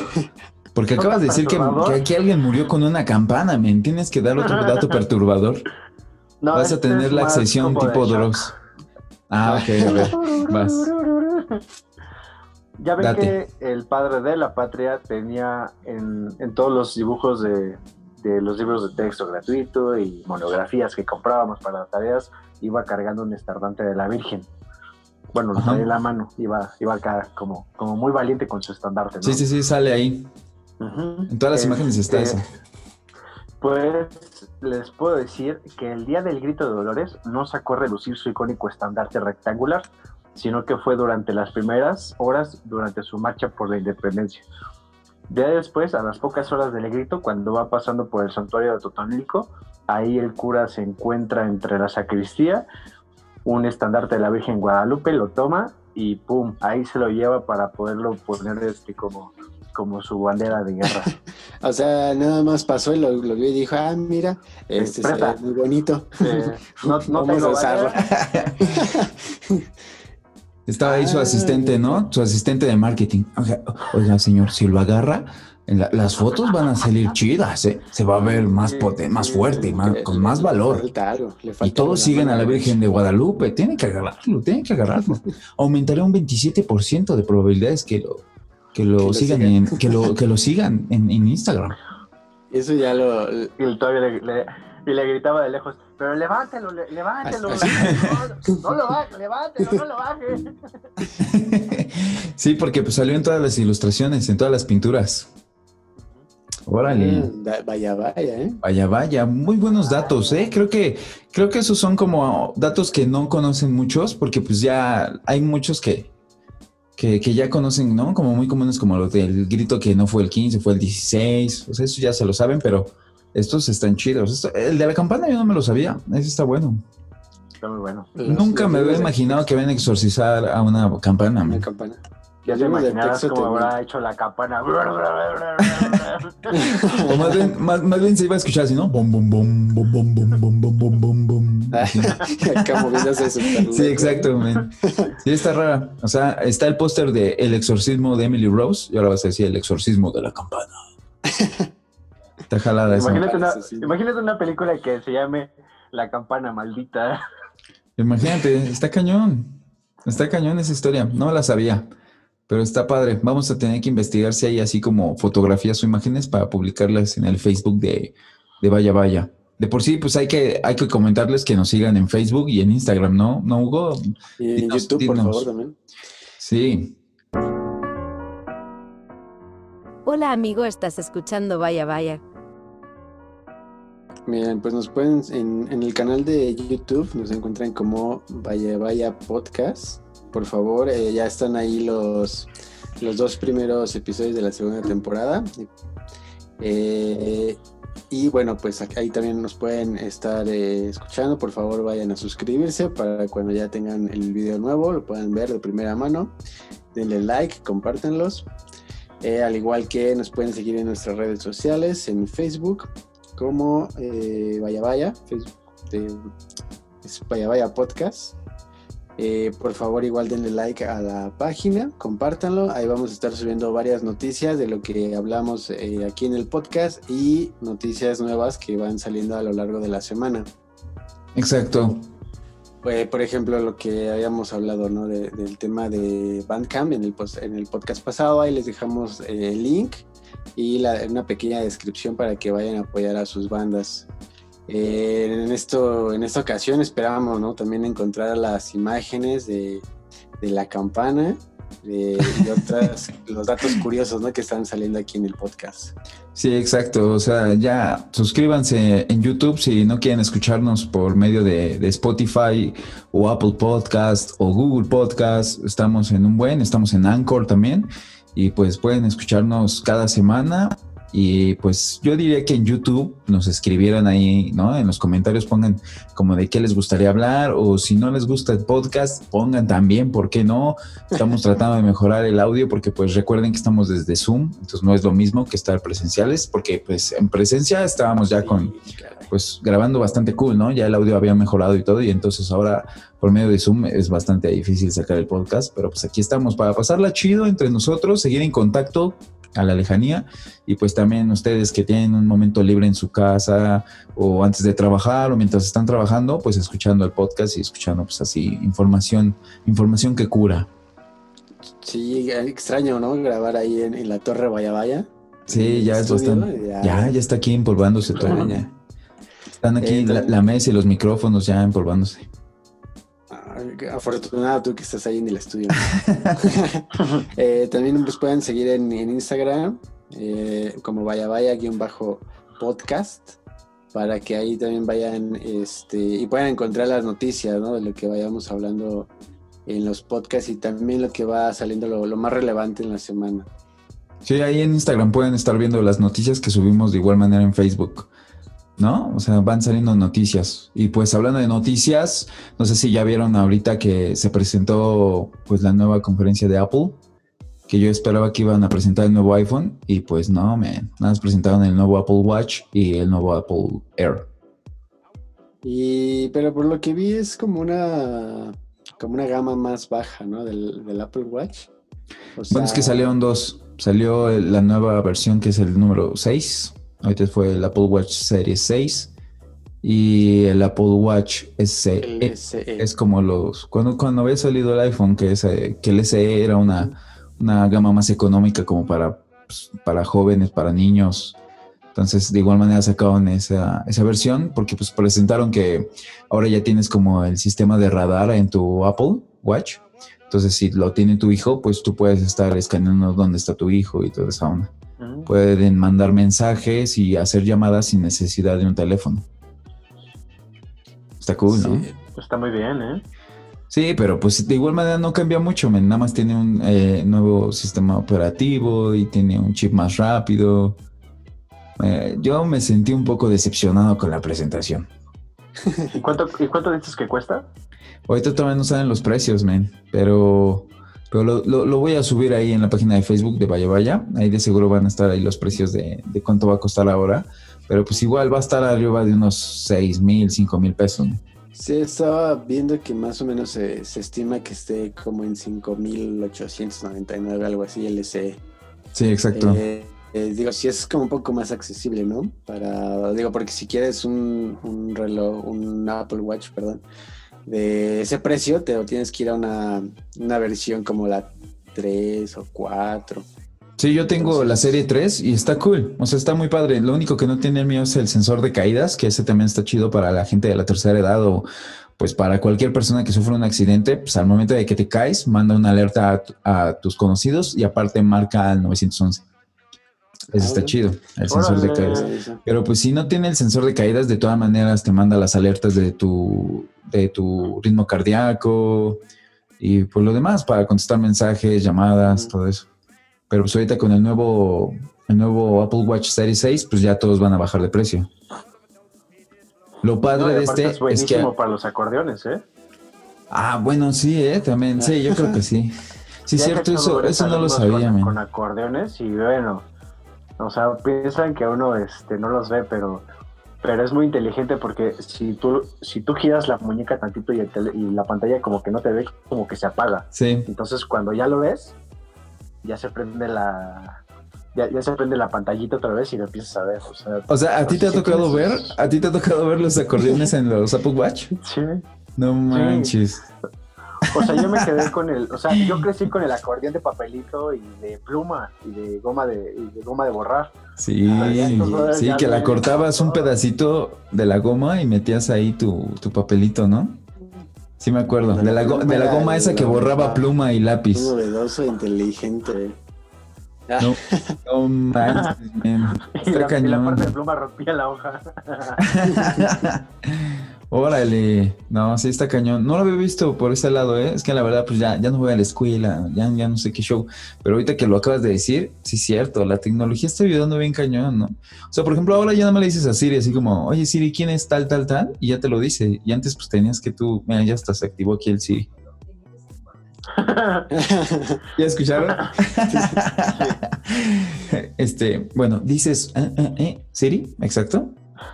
Porque acabas de decir que, aquí alguien murió con una campana, men. Tienes que dar otro dato (laughs) perturbador. No, Vas a este tener la accesión tipo. Dross. Ah, ok, a ver. Vas. Ya ven Date. que el padre de la patria tenía en, en todos los dibujos de, de los libros de texto gratuito y monografías que comprábamos para las tareas, iba cargando un estardante de la Virgen. Bueno, lo traía en la mano, iba, iba acá como, como muy valiente con su estandarte. ¿no? Sí, sí, sí, sale ahí. En todas las Este, imágenes está eso. Pues les puedo decir que el día del grito de Dolores no sacó a relucir su icónico estandarte rectangular, sino que fue durante las primeras horas durante su marcha por la independencia. Ya después, a las pocas horas del grito, cuando va pasando por el santuario de Totonilco, ahí el cura se encuentra entre la sacristía, un estandarte de la Virgen Guadalupe, lo toma y pum, ahí se lo lleva para poderlo poner este como, como su bandera de guerra. (laughs) O sea, nada más pasó y lo, lo vio y dijo, ah, mira, este ve muy bonito. Eh, no, no (laughs) Vamos a usarlo. (laughs) Estaba ahí su Ah. asistente, ¿no? Su asistente de marketing. Oiga, oiga, señor, si lo agarra, la- las fotos van a salir chidas, ¿eh? Se va a ver más potente, más fuerte, más, con más valor. Falta algo, le Y todos siguen a la. Virgen de Guadalupe. Tienen que agarrarlo, tienen que agarrarlo. Aumentará un 27% de probabilidades que lo, que lo sigan, sigan. en, que lo, que lo sigan en, en Instagram. Eso ya lo. Y todavía le, le- y le gritaba de lejos, pero levántelo, le- levántelo. Así- No, no lo baje, levántelo, no lo baje. Sí, porque pues salió en todas las ilustraciones, en todas las pinturas. Órale. Vaya, vaya, ¿eh? Vaya, vaya, muy buenos datos, ¿eh? Creo que, creo que esos son como datos que no conocen muchos, porque pues ya hay muchos que, que, que ya conocen, ¿no? Como muy comunes, como lo del grito que no fue el 15, fue el 16, o sea, eso ya se lo saben, pero estos están chidos. Esto- el de la campana yo no me lo sabía, ese está bueno. Está muy bueno. Los- Nunca los me había imaginado que iban a exorcizar a una campana. Una man. campana. Ya te imaginarás cómo habrá hecho la campana. (laughs) O más bien, más, más bien se iba a escuchar así, ¿no? Bom, bom, bom, bom, bom, bom, bom, bom, bom, bom, bom. (laughs) Acá moviéndose Sí, exacto, man. Sí, está rara. O sea, está el póster de El exorcismo de Emily Rose y ahora vas a decir El exorcismo de la campana. Está jalada esa. una, imagínate una película que se llame La campana maldita. Imagínate, está cañón. Está cañón esa historia. No la sabía, pero está padre. Vamos a tener que investigar si hay así como fotografías o imágenes para publicarlas en el Facebook de, de Vaya Vaya. De por sí, pues hay que, hay que comentarles que nos sigan en Facebook y en Instagram, ¿no? ¿No, Hugo? Y en Dinos, YouTube, por favor, también. Sí. Hola amigo, estás escuchando Vaya Vaya. Miren, pues nos pueden, en, en el canal de YouTube nos encuentran como Vaya Vaya Podcast. Por favor, eh, ya están ahí los, los dos primeros episodios de la segunda temporada. Eh, y bueno, pues ahí también nos pueden estar eh, escuchando. Por favor, vayan a suscribirse para cuando ya tengan el video nuevo, lo puedan ver de primera mano. Denle like, compártenlos. Al igual que nos pueden seguir en nuestras redes sociales, en Facebook, como Vaya Vaya, Facebook Vaya Vaya Podcast. Eh, por favor, igual denle like a la página, compártanlo. Ahí vamos a estar subiendo varias noticias de lo que hablamos eh, aquí en el podcast y noticias nuevas que van saliendo a lo largo de la semana. Exacto. Eh, por ejemplo, lo que habíamos hablado ¿no? De- del tema de Bandcamp en el, en el podcast pasado, ahí les dejamos eh, el link y la- una pequeña descripción para que vayan a apoyar a sus bandas. Eh, en, esto, en esta ocasión esperábamos ¿no? también encontrar las imágenes de, de la campana de- y otras, (laughs) los datos curiosos ¿no? que están saliendo aquí en el podcast. Sí, exacto. O sea, ya suscríbanse en YouTube si no quieren escucharnos por medio de, de Spotify o Apple Podcast o Google Podcast. Estamos en un buen, estamos en Anchor también. Y pues pueden escucharnos cada semana. Y pues yo diría que en YouTube nos escribieran ahí, ¿no? En los comentarios pongan como de qué les gustaría hablar o si no les gusta el podcast, pongan también, ¿por qué no? Estamos (laughs) tratando de mejorar el audio porque pues recuerden que estamos desde Zoom, entonces no es lo mismo que estar presenciales porque pues en presencia estábamos ya con pues grabando bastante cool, ¿no? Ya el audio había mejorado y todo y entonces ahora por medio de Zoom es bastante difícil sacar el podcast, pero pues aquí estamos para pasarla chido entre nosotros, seguir en contacto a la lejanía y pues también ustedes que tienen un momento libre en su casa o antes de trabajar o mientras están trabajando, pues escuchando el podcast y escuchando pues así información, información que cura. Sí, extraño, ¿no? Grabar ahí en, en la Torre Vaya Vaya. Sí, ya es bastante. Ya, ya está aquí empolvándose todo. ya. (laughs) Están aquí Eh, la, la mesa y los micrófonos ya empolvándose. Afortunado tú que estás ahí en el estudio. (laughs) (laughs) Eh, también nos pueden seguir en, en Instagram eh, como vaya vaya guion bajo podcast para que ahí también vayan este, y puedan encontrar las noticias ¿no? de lo que vayamos hablando en los podcasts y también lo que va saliendo lo, lo más relevante en la semana. Sí, ahí en Instagram pueden estar viendo las noticias que subimos de igual manera en Facebook. ¿No? O sea, van saliendo noticias. Y pues hablando de noticias, no sé si ya vieron ahorita que se presentó pues la nueva conferencia de Apple, que yo esperaba que iban a presentar el nuevo iPhone y pues no, man, nada más presentaron el nuevo Apple Watch y el nuevo Apple Air. Y, pero por lo que vi es como una, como una gama más baja ¿no? del, del Apple Watch. O Bueno, es que salieron dos. Salió la nueva versión que es el número 6. Ahorita fue el Apple Watch Series 6. Y el Apple Watch SE. SE. Es como los. Cuando, cuando había salido el iPhone, que, ese, que el SE era una, una gama más económica como para, pues, para jóvenes, para niños. Entonces, de igual manera sacaron esa, esa versión porque pues presentaron que ahora ya tienes como el sistema de radar en tu Apple Watch. Entonces, si lo tiene tu hijo, pues tú puedes estar escaneando dónde está tu hijo y toda esa onda. Pueden mandar mensajes y hacer llamadas sin necesidad de un teléfono. Está cool, ¿no? Sí. Está muy bien, ¿eh? Sí, pero pues de igual manera no cambia mucho, men. nada más tiene un eh, nuevo sistema operativo y tiene un chip más rápido. Eh, yo me sentí un poco decepcionado con la presentación. ¿Y cuánto, ¿Y cuánto dices que cuesta? Ahorita todavía no saben los precios, men, pero, pero lo, lo- lo voy a subir ahí en la página de Facebook de Vaya Vaya. Ahí de seguro van a estar ahí los precios de, de cuánto va a costar ahora. Pero pues igual va a estar arriba de unos 6 mil, 5 mil pesos. men. Sí, estaba viendo que más o menos se, se estima que esté como en 5.899, algo así, el SE. Sí, exacto. Eh, eh, digo, sí es como un poco más accesible, ¿no? Para, digo, porque si quieres un, un reloj, un Apple Watch, perdón, de ese precio, te lo tienes que ir a una, una versión como la 3 o 4. Sí, yo tengo la serie 3 y está cool. O sea, está muy padre. Lo único que no tiene el mío es el sensor de caídas, que ese también está chido para la gente de la tercera edad o pues para cualquier persona que sufra un accidente. Pues al momento de que te caes, manda una alerta a, tu- a tus conocidos y aparte marca al 911. Eso está chido, el sensor de caídas. Pero pues si no tiene el sensor de caídas, de todas maneras te manda las alertas de tu, de tu ritmo cardíaco y por lo demás, para contestar mensajes, llamadas, todo eso. Pero pues ahorita con el nuevo, el nuevo Apple Watch Series 6, pues ya todos van a bajar de precio. Lo padre No, de este es es que... para los acordeones, ¿eh? Ah, bueno, sí, ¿eh? También, sí, yo creo que sí. (laughs) Sí, Ya cierto, eso, eso no lo sabía, con, man. con acordeones y bueno, o sea, piensan que uno este, no los ve, pero, pero es muy inteligente porque si tú, si tú giras la muñeca tantito y, el tele- y la pantalla como que no te ve, como que se apaga. Sí. Entonces cuando ya lo ves, ya se prende la... Ya, ya se prende la pantallita otra vez y lo empiezas a ver. O sea, O sea, ¿a ti te ha sí tocado ver? ¿A ti te ha tocado ver los acordeones en los Apple Watch? Sí. No manches. O sea, yo me quedé (laughs) con el, o sea, yo crecí con el acordeón de papelito y de pluma y de goma de, y de goma de borrar. Sí, entonces, sí, que la cortabas un pedacito de la goma y metías ahí tu, tu papelito, ¿no? Sí me acuerdo, de la, go- de la goma esa que borraba pluma y lápiz. Novedoso e inteligente. No, no manches, man. (laughs) Y Está la, y la cañón. parte de pluma rompía la hoja. (laughs) Órale, no, sí está cañón. No lo había visto por ese lado, ¿eh? Es que la verdad, pues ya, ya no voy a la escuela, ya, ya no sé qué show. Pero ahorita que lo acabas de decir, sí es cierto, la tecnología está ayudando bien cañón, ¿no? O sea, por ejemplo, ahora ya nada más le dices a Siri así como, oye Siri, ¿quién es tal, tal, tal? Y ya te lo dice. Y antes pues tenías que tú, mira, ya hasta se activó aquí el Siri. (laughs) ¿Ya escucharon? (laughs) este, bueno, dices, "Ah, ah, eh, Siri, exacto.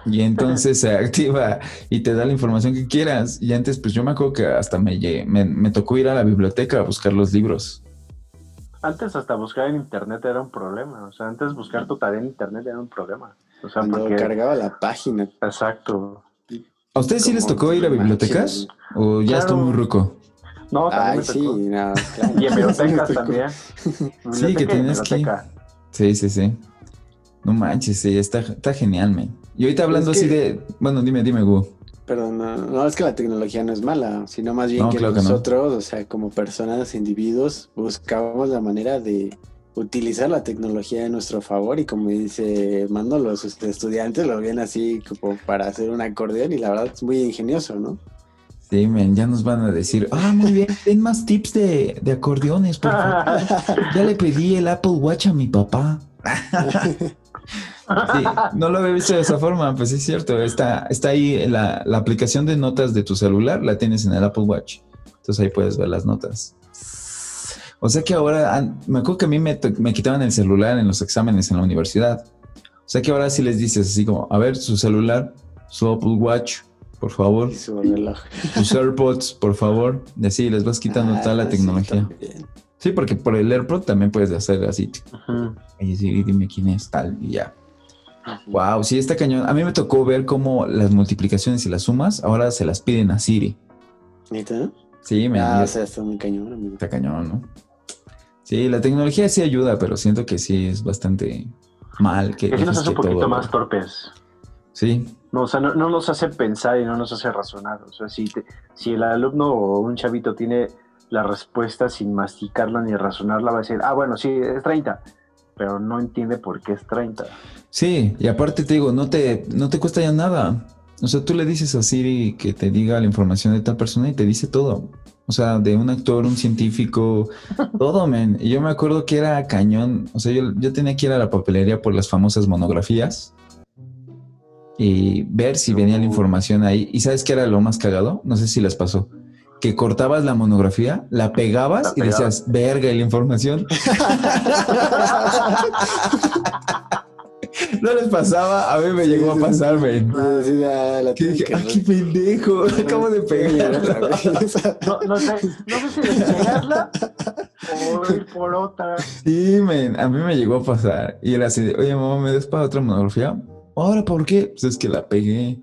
Y entonces se activa y te da la información que quieras. Y antes, pues yo me acuerdo que hasta me, me, me tocó ir a la biblioteca a buscar los libros. Antes hasta buscar en internet era un problema. O sea, antes buscar tu tarea en internet era un problema. O sea, Cuando porque... cargaba la página. Exacto. ¿A ustedes sí les tocó ir a bibliotecas? ¿O ya Claro. estoy muy ruco? No, también Ay, me sí, tocó. no, (laughs) claro. Y en (laughs) bibliotecas tocó. también. Sí, que tienes que. Sí, sí, sí. No manches, sí, está, está genial, man. Y ahorita hablando Es así de. Bueno, dime, dime, Gu. Perdón, no, no, es que la tecnología no es mala, sino más bien No, que claro que no. nosotros, o sea, como personas, individuos, buscamos la manera de utilizar la tecnología a nuestro favor y como dice Mando, los estudiantes lo ven así como para hacer un acordeón y la verdad es muy ingenioso, ¿no? Sí, men, ya nos van a decir, ah, muy bien, den más tips de, de acordeones, por favor. (laughs) Ya le pedí el Apple Watch a mi papá. (laughs) Sí, no lo había visto de esa forma, pues es cierto. Está, está ahí la, la aplicación de notas de tu celular, la tienes en el Apple Watch. Entonces ahí puedes ver las notas. O sea que ahora, me acuerdo que a mí me, me quitaban el celular en los exámenes en la universidad. O sea que ahora sí les dices así como, a ver, su celular, su Apple Watch, por favor, Y su reloj. (laughs) AirPods, por favor. Y así les vas quitando Ah, toda la tecnología. Sí, porque por el AirPod también puedes hacer así. Y decir, dime quién es tal y ya. Wow, sí, está cañón. A mí me tocó ver cómo las multiplicaciones y las sumas ahora se las piden a Siri. ¿Neta? Sí, me Ah, o sea, está muy cañón, amigo. está cañón, ¿no? Sí, la tecnología sí ayuda, pero siento que sí es bastante mal que sí nos hace un poquito todo- más torpes. Sí, No, o sea, no, no nos hace pensar y no nos hace razonar. O sea, si, te- si el alumno o un chavito tiene la respuesta sin masticarla ni razonarla, va a decir, ah, bueno, sí, es 30, pero no entiende por qué es 30. sí, y aparte te digo, no te, no te cuesta ya nada. O sea, tú le dices a Siri que te diga la información de tal persona y te dice todo. O sea, de un actor, un científico, (laughs) todo, men. Y yo me acuerdo que era cañón. O sea, yo, yo tenía que ir a la papelería por las famosas monografías y ver si venía la información ahí. ¿Y sabes qué era lo más cagado? No sé si les pasó. Que cortabas la monografía, la pegabas La y decías, verga, ¿y la información? (laughs) no les pasaba, a mí me llegó a pasar, men. Ah, sí, la Que dije, ¡ah, qué pendejo! Acabo de pegarla. No, no sé, no sé si despegarla o ir por otra. Sí, men, a mí me llegó a pasar. Y era así de, oye, mamá, ¿me des para otra monografía? ¿Ahora por qué? Pues es que la pegué.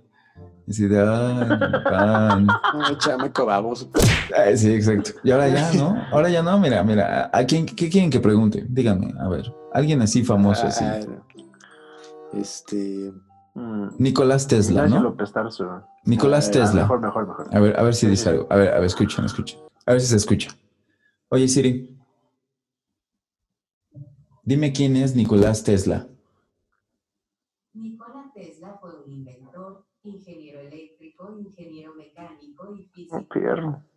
Y así de, ay, pan. (laughs) No, chamaco baboso. Ay, sí, exacto. Y ahora ya, ¿no? Ahora ya no, mira, mira. ¿A quién, qué quieren que pregunte? Díganme, a ver. Alguien así famoso, así. Ah, Este. Mm, Nicolás Tesla, Ignacio ¿no? López Tarso. Nicolás Ah, Tesla. mejor, mejor, mejor. A ver, a ver si Sí, dice sí. algo. A ver, a ver, escuchen, escuchen. A ver si se escucha. Oye, Siri. Dime quién es Nicolás Tesla. Serbocroata.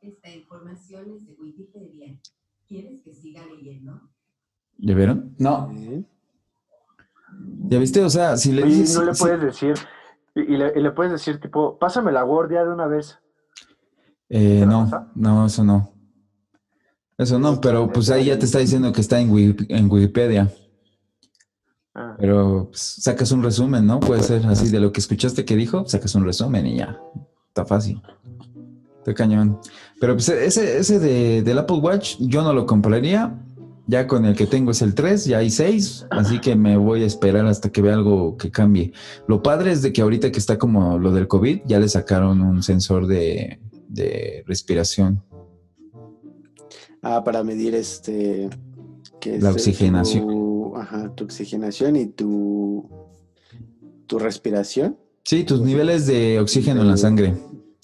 Esta información es de Wikipedia. ¿Quieres que siga leyendo? ¿Ya vieron? No. ¿Ya viste? O sea, si le Oye, dices. no le si- puedes decir, y le, y le puedes decir, tipo, pásame la guardia de una vez. Eh, ¿Te la no, pasa? no, eso no. Eso no, pero pues ahí ya te está diciendo que está en Wikipedia. Pero pues, sacas un resumen, ¿no? Puede ser así de lo que escuchaste que dijo, sacas un resumen y ya. Está fácil. Está cañón. Pero pues ese, ese de, del Apple Watch yo no lo compraría. Ya con el que tengo es el 3, ya hay 6, así que me voy a esperar hasta que vea algo que cambie. Lo padre es de que ahorita que está como lo del COVID, ya le sacaron un sensor de, de respiración. Ah, para medir este. que La oxigenación. Ajá, tu oxigenación y tu. Tu respiración. Sí, tus niveles de oxígeno en la sangre.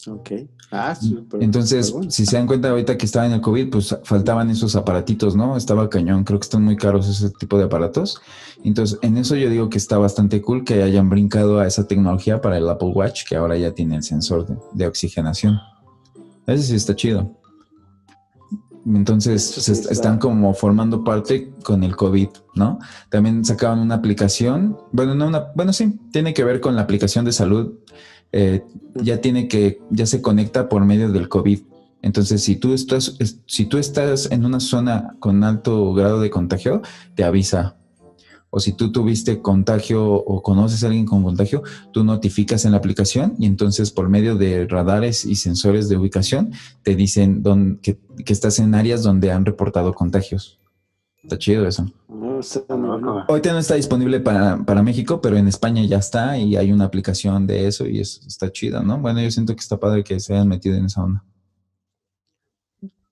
Ok. Ah. Entonces, bueno. si se dan cuenta ahorita que estaba en el COVID, pues faltaban esos aparatitos, ¿no? Estaba cañón, creo que están muy caros ese tipo de aparatos. Entonces, en eso yo digo que está bastante cool que hayan brincado a esa tecnología para el Apple Watch, que ahora ya tiene el sensor de, de oxigenación. Ese sí está chido. Entonces, sí est- está- están como formando parte con el COVID, ¿no? También sacaban una aplicación, bueno, no una, bueno, sí, tiene que ver con la aplicación de salud. eh, ya tiene que, ya se conecta por medio del COVID. Entonces, si tú estás, es- si tú estás en una zona con alto grado de contagio, te avisa. O si tú tuviste contagio o conoces a alguien con contagio, tú notificas en la aplicación y entonces por medio de radares y sensores de ubicación te dicen don- que, que estás en áreas donde han reportado contagios. Está chido eso. Ahorita no está disponible para, para México, pero en España ya está y hay una aplicación de eso y es, está chida, ¿no? Bueno, yo siento que está padre que se hayan metido en esa onda.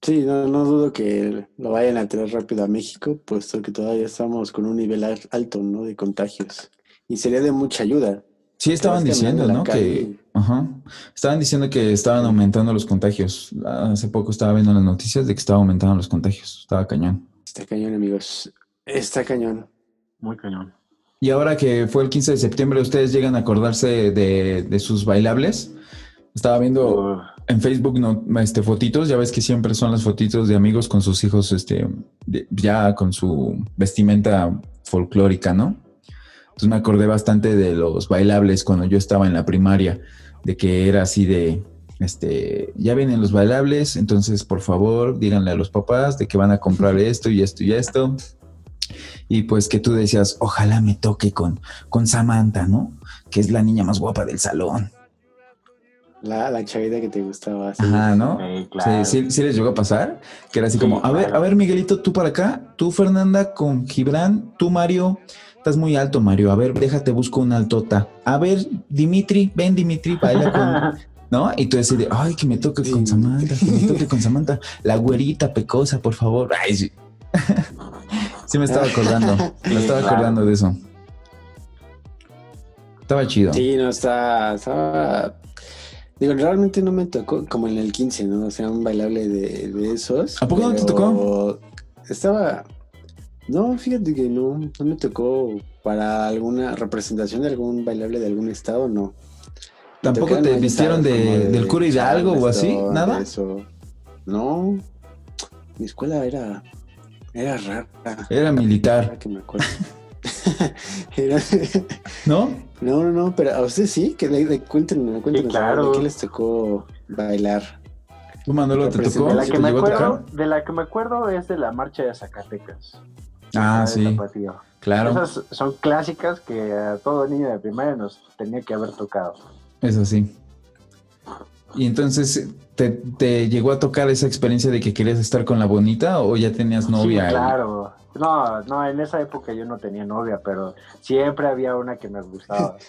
Sí, no, no dudo que lo vayan a traer rápido a México, puesto que todavía estamos con un nivel al- alto, ¿no? De contagios. Y sería de mucha ayuda. Sí, estaban diciendo, ¿no? Que, ajá, estaban diciendo que estaban aumentando los contagios. Hace poco estaba viendo las noticias de que estaban aumentando los contagios. Estaba cañón. Está cañón, amigos. Está cañón. muy cañón. Y ahora que fue el 15 de septiembre, ¿ustedes llegan a acordarse de, de sus bailables? Estaba viendo Uh, en Facebook no, este, fotitos, ya ves que siempre son las fotitos de amigos con sus hijos, este, de- ya con su vestimenta folclórica, ¿no? Entonces me acordé bastante de los bailables cuando yo estaba en la primaria, de que era así de, este, ya vienen los bailables, entonces por favor díganle a los papás de que van a comprar (laughs) esto y esto y esto. Y pues que tú decías, ojalá me toque con, con Samantha, ¿no? Que es la niña más guapa del salón. La, la chavita que te gustaba. sí. Ajá, ¿no? Sí, claro. Sí, sí, sí les llegó a pasar. Que era así como, a ver, a ver, Miguelito, tú para acá, tú, Fernanda, con Gibran, tú, Mario. Estás muy alto, Mario. A ver, déjate, busco una altota. A ver, Dimitri, ven, Dimitri, baila con. (laughs) ¿No? Y tú decides, ay, que me toque con Samantha, que me toque con Samantha. La güerita pecosa, por favor. Ay, sí. (laughs) sí me estaba acordando. Me (laughs) estaba Claro. acordando de eso. Estaba chido. Sí, no, está, estaba... Digo, realmente no me tocó como en el 15, ¿no? O sea, un bailable de, de esos. ¿A poco no te tocó? Estaba... No, fíjate que no, no me tocó para alguna representación de algún bailable de algún estado, no. ¿Tampoco te vistieron de- como del cura Hidalgo o así? ¿Nada? de Eso. No, mi escuela era, era rara. Era militar, Ahora que me acuerdo. (laughs) Era- ¿no? No, no, no, pero a ustedes sí, que de, de, cuéntenos, cuéntenos, claro. ¿de qué les tocó bailar? ¿Tú, Manolo, te tocó? De la, ¿Te que me acuerdo, de la que me acuerdo es de la marcha de Zacatecas. Ah, sí, Tapatío. claro. Esas son clásicas que a todo niño de primaria nos tenía que haber tocado. Eso sí. Y entonces, ¿te, te llegó a tocar esa experiencia de que querías estar con la bonita o ya tenías novia? Sí, claro. No, no, en esa época yo no tenía novia, pero siempre había una que me gustaba. (laughs)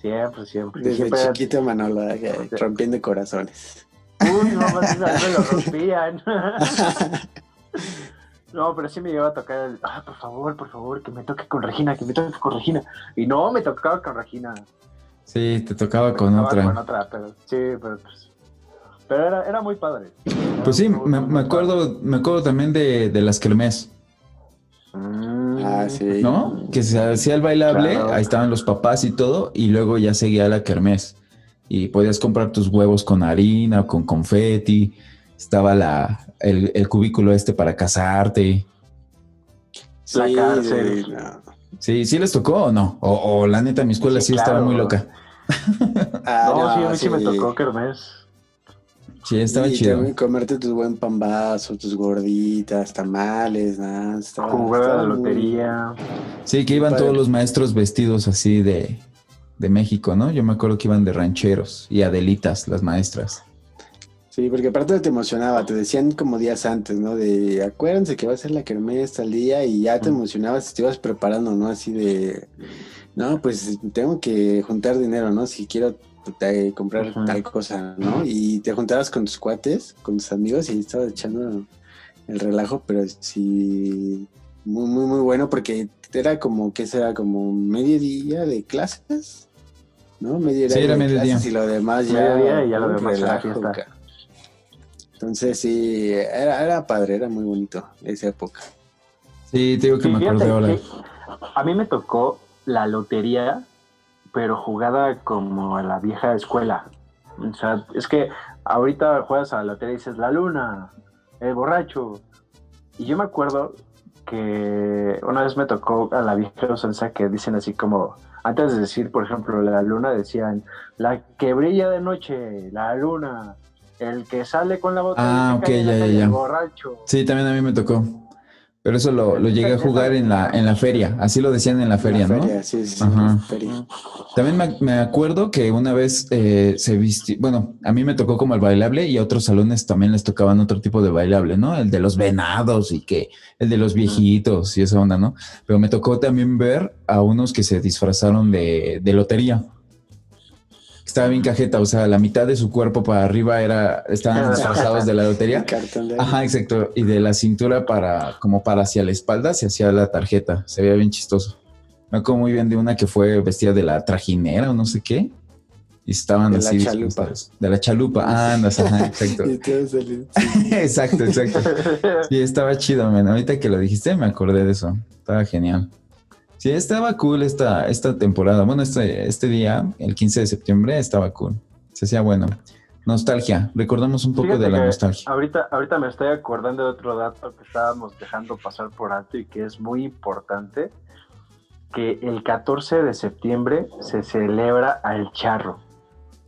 Siempre, siempre. Desde siempre era- chiquito Manolo, eh, rompiendo corazones. Uy, no, más me lo rompían. (laughs) No, pero sí me llegaba a tocar el, ah, por favor, por favor, que me toque con Regina, que me toque con Regina. Y no, me tocaba con Regina. Sí, te tocaba Me con tocaba otra. Con otra, pero sí, pero pues. Pero era, era muy padre. Pues sí, me, me acuerdo, me acuerdo también de, de las kermés, Ah, sí. ¿no? Que se hacía el bailable, Claro. ahí estaban los papás y todo, y luego ya seguía la kermés. Y podías comprar tus huevos con harina o con confeti. Estaba la, el, el cubículo este para casarte. Sí, La cárcel. sí, no. Sí, ¿sí les tocó o no? O, o la neta, mi escuela sí, Sí, estaba muy loca. Ah, no, sí, a mí sí me tocó Kermés. Sí, estaba y chido. comerte tus buen pambazo, tus gorditas, tamales, nada. Estaba, Jugar a la muy- lotería. Sí, que iban Padre. todos los maestros vestidos así de, de México, ¿no? Yo me acuerdo que iban de rancheros y adelitas, las maestras. Sí, porque aparte te emocionaba, te decían como días antes, ¿no? De acuérdense que va a ser la kermés tal día y ya te emocionabas y te ibas preparando, ¿no? Así de, no, pues tengo que juntar dinero, ¿no? Si quiero comprar tal cosa, ¿no? Y te juntabas con tus cuates, con tus amigos y estabas echando el relajo, pero sí, muy, muy, muy bueno porque era como, ¿qué será? Como mediodía de clases, ¿no? Medio Sí, era de mediodía. clases Y lo demás ya. Mediodía y ya lo demás relajo, entonces sí, era, era padre, era muy bonito esa época. Sí, te digo que Sí, me ahora. que a mí me tocó la lotería, pero jugada como a la vieja escuela. O sea, es que ahorita juegas a la lotería y dices la luna, el borracho. Y yo me acuerdo que una vez me tocó a la vieja usanza que dicen así como, antes de decir, por ejemplo, la luna, decían, la que brilla de noche, la luna, el que sale con la botella Ah, y se cae ok, en la ya, ya, ya. el borracho. Sí, también a mí me tocó. Pero eso lo, lo llegué a jugar en la, en la feria. Así lo decían en la feria, La ¿no? feria, sí, sí, Ajá. feria. También me, me acuerdo que una vez eh, se vistió, bueno, a mí me tocó como el bailable y a otros salones también les tocaban otro tipo de bailable, ¿no? El de los venados y que el de los viejitos y esa onda, ¿no? Pero me tocó también ver a unos que se disfrazaron de, de lotería. Estaba bien cajeta, o sea, la mitad de su cuerpo para arriba era, estaban disfrazados de la lotería. (laughs) Ajá, exacto. Y de la cintura para, como para hacia la espalda, se hacía la tarjeta. Se veía bien chistoso. Me acuerdo muy bien de una que fue vestida de la trajinera o no sé qué. Y estaban De la así. chalupa. disfrazados. De la chalupa. Andas, ajá, (laughs) exacto. (laughs) Exacto, exacto. Sí, estaba chido, man. Ahorita que lo dijiste, me acordé de eso. Estaba genial. Sí, estaba cool esta, esta temporada. Bueno, este, este día, el 15 de septiembre, estaba cool. Se hacía bueno. Nostalgia. Recordamos un poco Fíjate de la nostalgia. Ahorita, ahorita me estoy acordando de otro dato que estábamos dejando pasar por alto y que es muy importante, que el 14 de septiembre se celebra al charro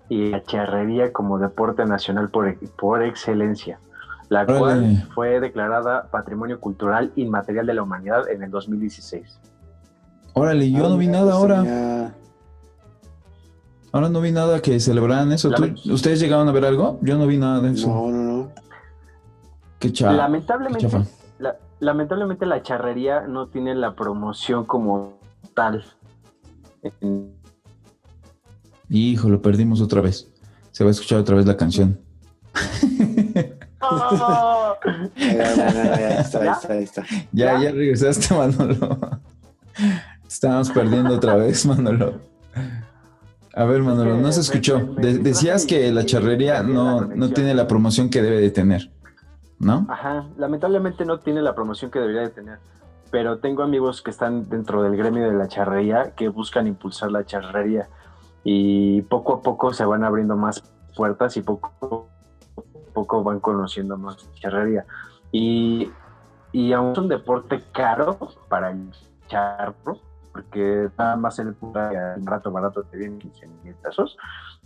y la charrería como deporte nacional por, por excelencia, la Órale. cual fue declarada Patrimonio Cultural Inmaterial de la Humanidad en el 2016. Órale, yo Ah, no vi mira, nada ahora. Ahora no vi nada que celebraran eso. ¿Tú- Lament- ¿Ustedes llegaron a ver algo? Yo no vi nada de eso. No, no, no. Qué cha- lamentablemente, qué chafa. la- lamentablemente la charrería no tiene la promoción como tal. Hijo, lo perdimos otra vez. Se va a escuchar otra vez la canción. ¡Oh! (laughs) (laughs) Ya, ya. Ya, ya regresaste, Manolo. Estamos perdiendo otra vez, (laughs) Manolo. A ver, Manolo, no se escuchó. De- decías que la charrería no, no tiene la promoción que debe de tener, ¿no? Ajá, lamentablemente no tiene la promoción que debería de tener, pero tengo amigos que están dentro del gremio de la charrería que buscan impulsar la charrería y poco a poco se van abriendo más puertas y poco a poco van conociendo más charrería. Y, y aún es un deporte caro para el charro, porque nada más el barato barato te vienen 15 mil pesos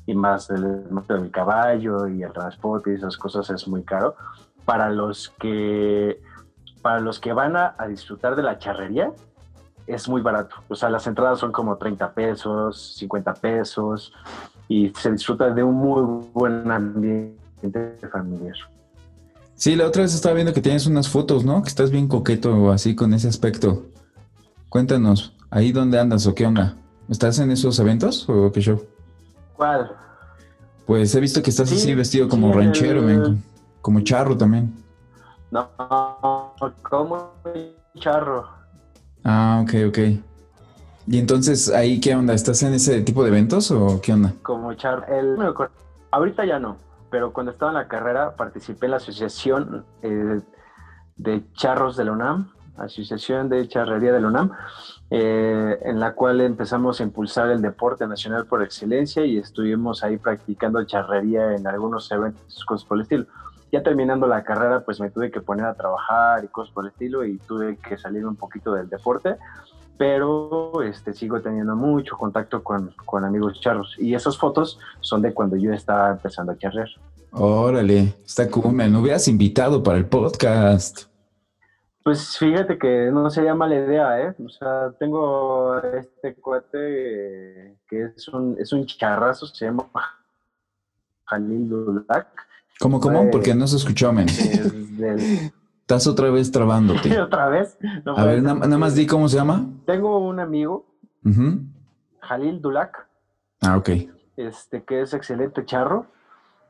y más el del caballo y el transporte y esas cosas es muy caro para los que para los que van a, a disfrutar de la charrería es muy barato. O sea, las entradas son como 30 pesos, 50 pesos y se disfruta de un muy buen ambiente familiar. Sí, la otra vez estaba viendo que tienes unas fotos, ¿no? Que estás bien coqueto así con ese aspecto. Cuéntanos, ¿ahí dónde andas o qué onda? ¿Estás en esos eventos o qué show? ¿Cuál? Pues he visto que estás Sí, así vestido como sí, ranchero, el- como charro también. No, como charro. Ah, ok, ok. Y entonces, ¿ahí qué onda? ¿Estás en ese tipo de eventos o qué onda? como char el ahorita ya no pero cuando estaba en la carrera participé en la asociación eh, de charros de la UNAM asociación de charrería de la UNAM eh, en la cual empezamos a impulsar el deporte nacional por excelencia y estuvimos ahí practicando charrería en algunos eventos cosas por el estilo ya terminando la carrera pues me tuve que poner a trabajar y cosas por el estilo y tuve que salir un poquito del deporte pero este, sigo teniendo mucho contacto con, amigos charros. Y esas fotos son de cuando yo estaba empezando a charrear. Órale, está cool, me hubieras invitado para el podcast. Pues fíjate que no sería mala idea, ¿eh? O sea, tengo este cuate que es un, es un charrazo, se llama Jalil Dulak. ¿Cómo, cómo? Porque no se escuchó, men. del- (laughs) Estás otra vez trabándote. (laughs) ¿Otra vez? No A ver, na- nada más di cómo se llama. Tengo un amigo, Ujú. Jalil Dulak, Ah, ok. este, que es excelente charro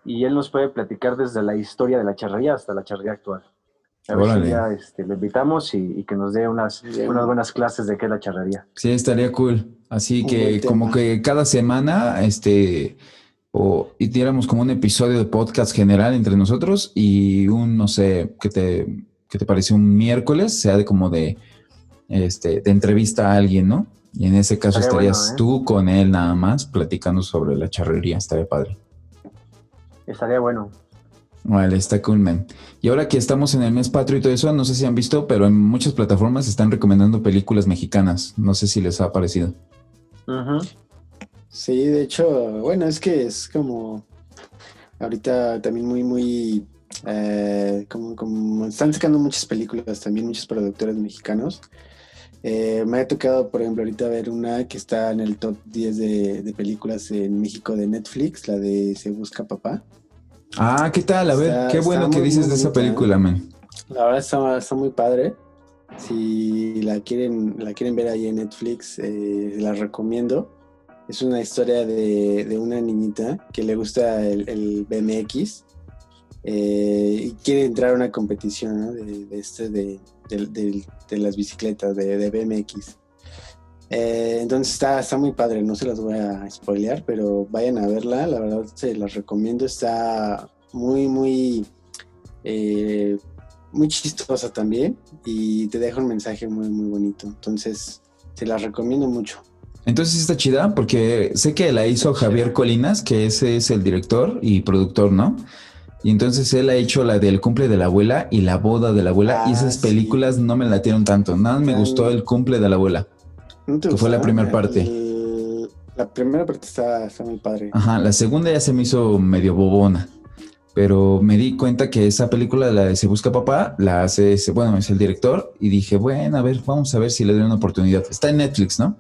y él nos puede platicar desde la historia de la charrería hasta la charrería actual. A ver si ya este, lo invitamos y, y que nos dé unas, unas buenas clases de qué es la charrería. Sí, estaría cool. Así que como que cada semana, este, o hiciéramos como un episodio de podcast general entre nosotros y un, no sé, ¿qué te, qué te parece? Un miércoles, sea de como de, este, de entrevista a alguien, ¿no? Y en ese caso Estaría estarías bueno, ¿eh? tú con él nada más platicando sobre la charrería. Estaría padre. Estaría bueno. Vale, está cool, man. Y ahora que estamos en el mes patrio y todo eso, no sé si han visto, pero en muchas plataformas están recomendando películas mexicanas. No sé si les ha parecido. Sí, de hecho, bueno, es que es como ahorita también muy, muy, eh, como, como están sacando muchas películas, también muchos productores mexicanos. Eh, me ha tocado, por ejemplo, ahorita ver una que está en el top 10 de, de películas en México de Netflix, la de Se Busca Papá. Ah, ¿qué tal? A ver, Está- qué bueno que dices de esa película, man. La verdad está, está muy padre. Si la quieren, la quieren ver ahí en Netflix, eh, la recomiendo. Es una historia de, de una niñita que le gusta el, el BMX eh, y quiere entrar a una competición ¿no? de, de este de, de las bicicletas de BMX. Eh, entonces está, está muy padre, no se las voy a spoilear, pero vayan a verla, la verdad se las recomiendo, está muy, muy, eh, muy chistosa también y te deja un mensaje muy, muy bonito. Entonces, se las recomiendo mucho. Entonces está chida porque sé que la hizo Javier Colinas, que ese es el director y productor, ¿no? Y entonces él ha hecho la del cumple de la abuela y la boda de la abuela y esas películas no me latieron tanto. Nada me gustó el cumple de la abuela, ¿No que fue la primera parte. El- la primera parte está, está muy padre. Ajá, la segunda ya se me hizo medio bobona. Pero me di cuenta que esa película, la de Se Busca Papá, la hace, ese- bueno, es el director. Y dije, bueno, a ver, vamos a ver si le doy una oportunidad. Está en Netflix, ¿no?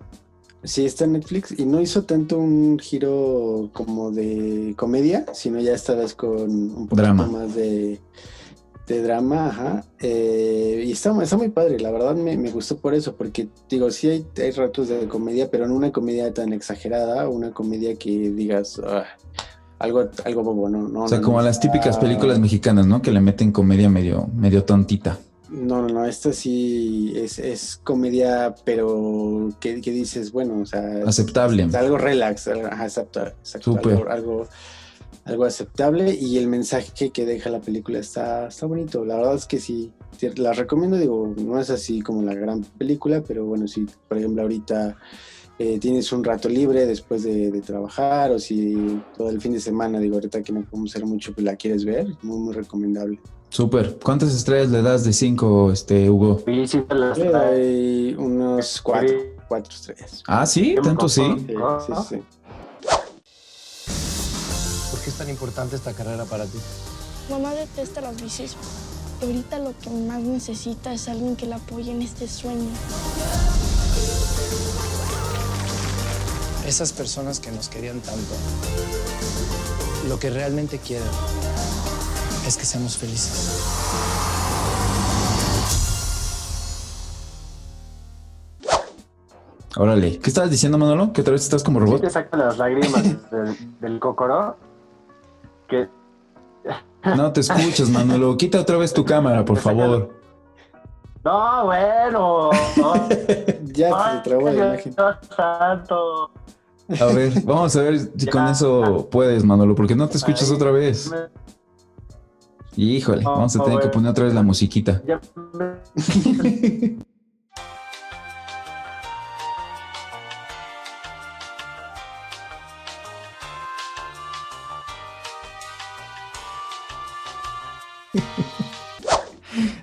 Sí, está en Netflix y no hizo tanto un giro como de comedia, sino ya esta vez con un poquito Drama. más de, de drama, ajá. Eh, y está, está muy padre, la verdad me, me gustó por eso, porque digo, sí hay, hay ratos de comedia, pero no una comedia tan exagerada, una comedia que digas "Ah, algo, algo bobo, no, no. O sea, no, como no. las típicas Ah, películas mexicanas, ¿no? Que le meten comedia medio, medio tontita. No, no, no, esta sí es, es comedia, pero que, que dices, bueno, o sea, Aceptable. es algo relax, ajá, exacto, exacto, Súper. algo, algo, algo aceptable y el mensaje que deja la película está, está bonito. La verdad es que sí, la recomiendo, digo, no es así como la gran película, pero bueno, si por ejemplo ahorita eh, tienes un rato libre después de, de trabajar o si todo el fin de semana, digo, ahorita que no podemos hacer mucho, pues la quieres ver, muy, muy recomendable. Súper. ¿Cuántas estrellas le das de cinco, este, Hugo? Sí te las unos cuatro, cuatro estrellas. Ah, sí, tanto sí. Sí, sí, sí. ¿Por qué es tan importante esta carrera para ti? Mamá detesta las bicis. y Ahorita lo que más necesita es alguien que la apoye en este sueño. Esas personas que nos querían tanto, lo que realmente quieren es que seamos felices. Órale. ¿Qué estabas diciendo, Manolo? ¿Que otra vez estás como Sí robot? te sacan las lágrimas (laughs) del, del cocoro. Que No te escuchas, Manolo. Quita otra vez tu cámara, por favor. No, bueno. (laughs) ya se trabó la imagen. Santo. A ver, vamos a ver si con eso puedes, Manolo, porque no te escuchas otra vez. Híjole, vamos a tener que poner otra vez la musiquita. Ya me- (laughs)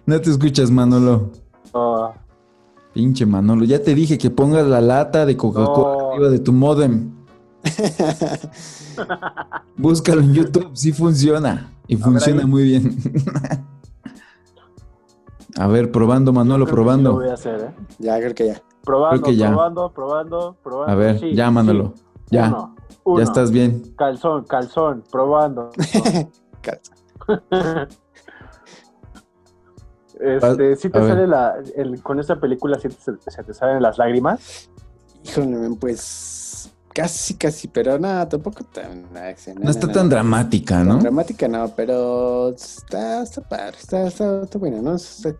No te escuchas, Manolo. Oh, Pinche Manolo. Ya te dije que pongas la lata de Coca-Cola No. arriba de tu modem. (laughs) Búscalo en YouTube, sí funciona. Y funciona muy bien. (laughs) a ver, probando, Manolo, lo probando. voy a hacer, ¿eh? Ya, creo que ya. Probando, Creo que ya. probando, probando, probando. A ver, Sí, ya, Manolo. sí. Ya. Uno, uno. Ya estás bien. Calzón, calzón, probando. (laughs) este, si A te sale la, el- con esta película, si te, se te salen las lágrimas. Híjole, pues casi, casi, pero nada, tampoco tan. No está tan dramática, ¿no? Dramática no, pero está, está padre, está, está, está buena, ¿no? Está-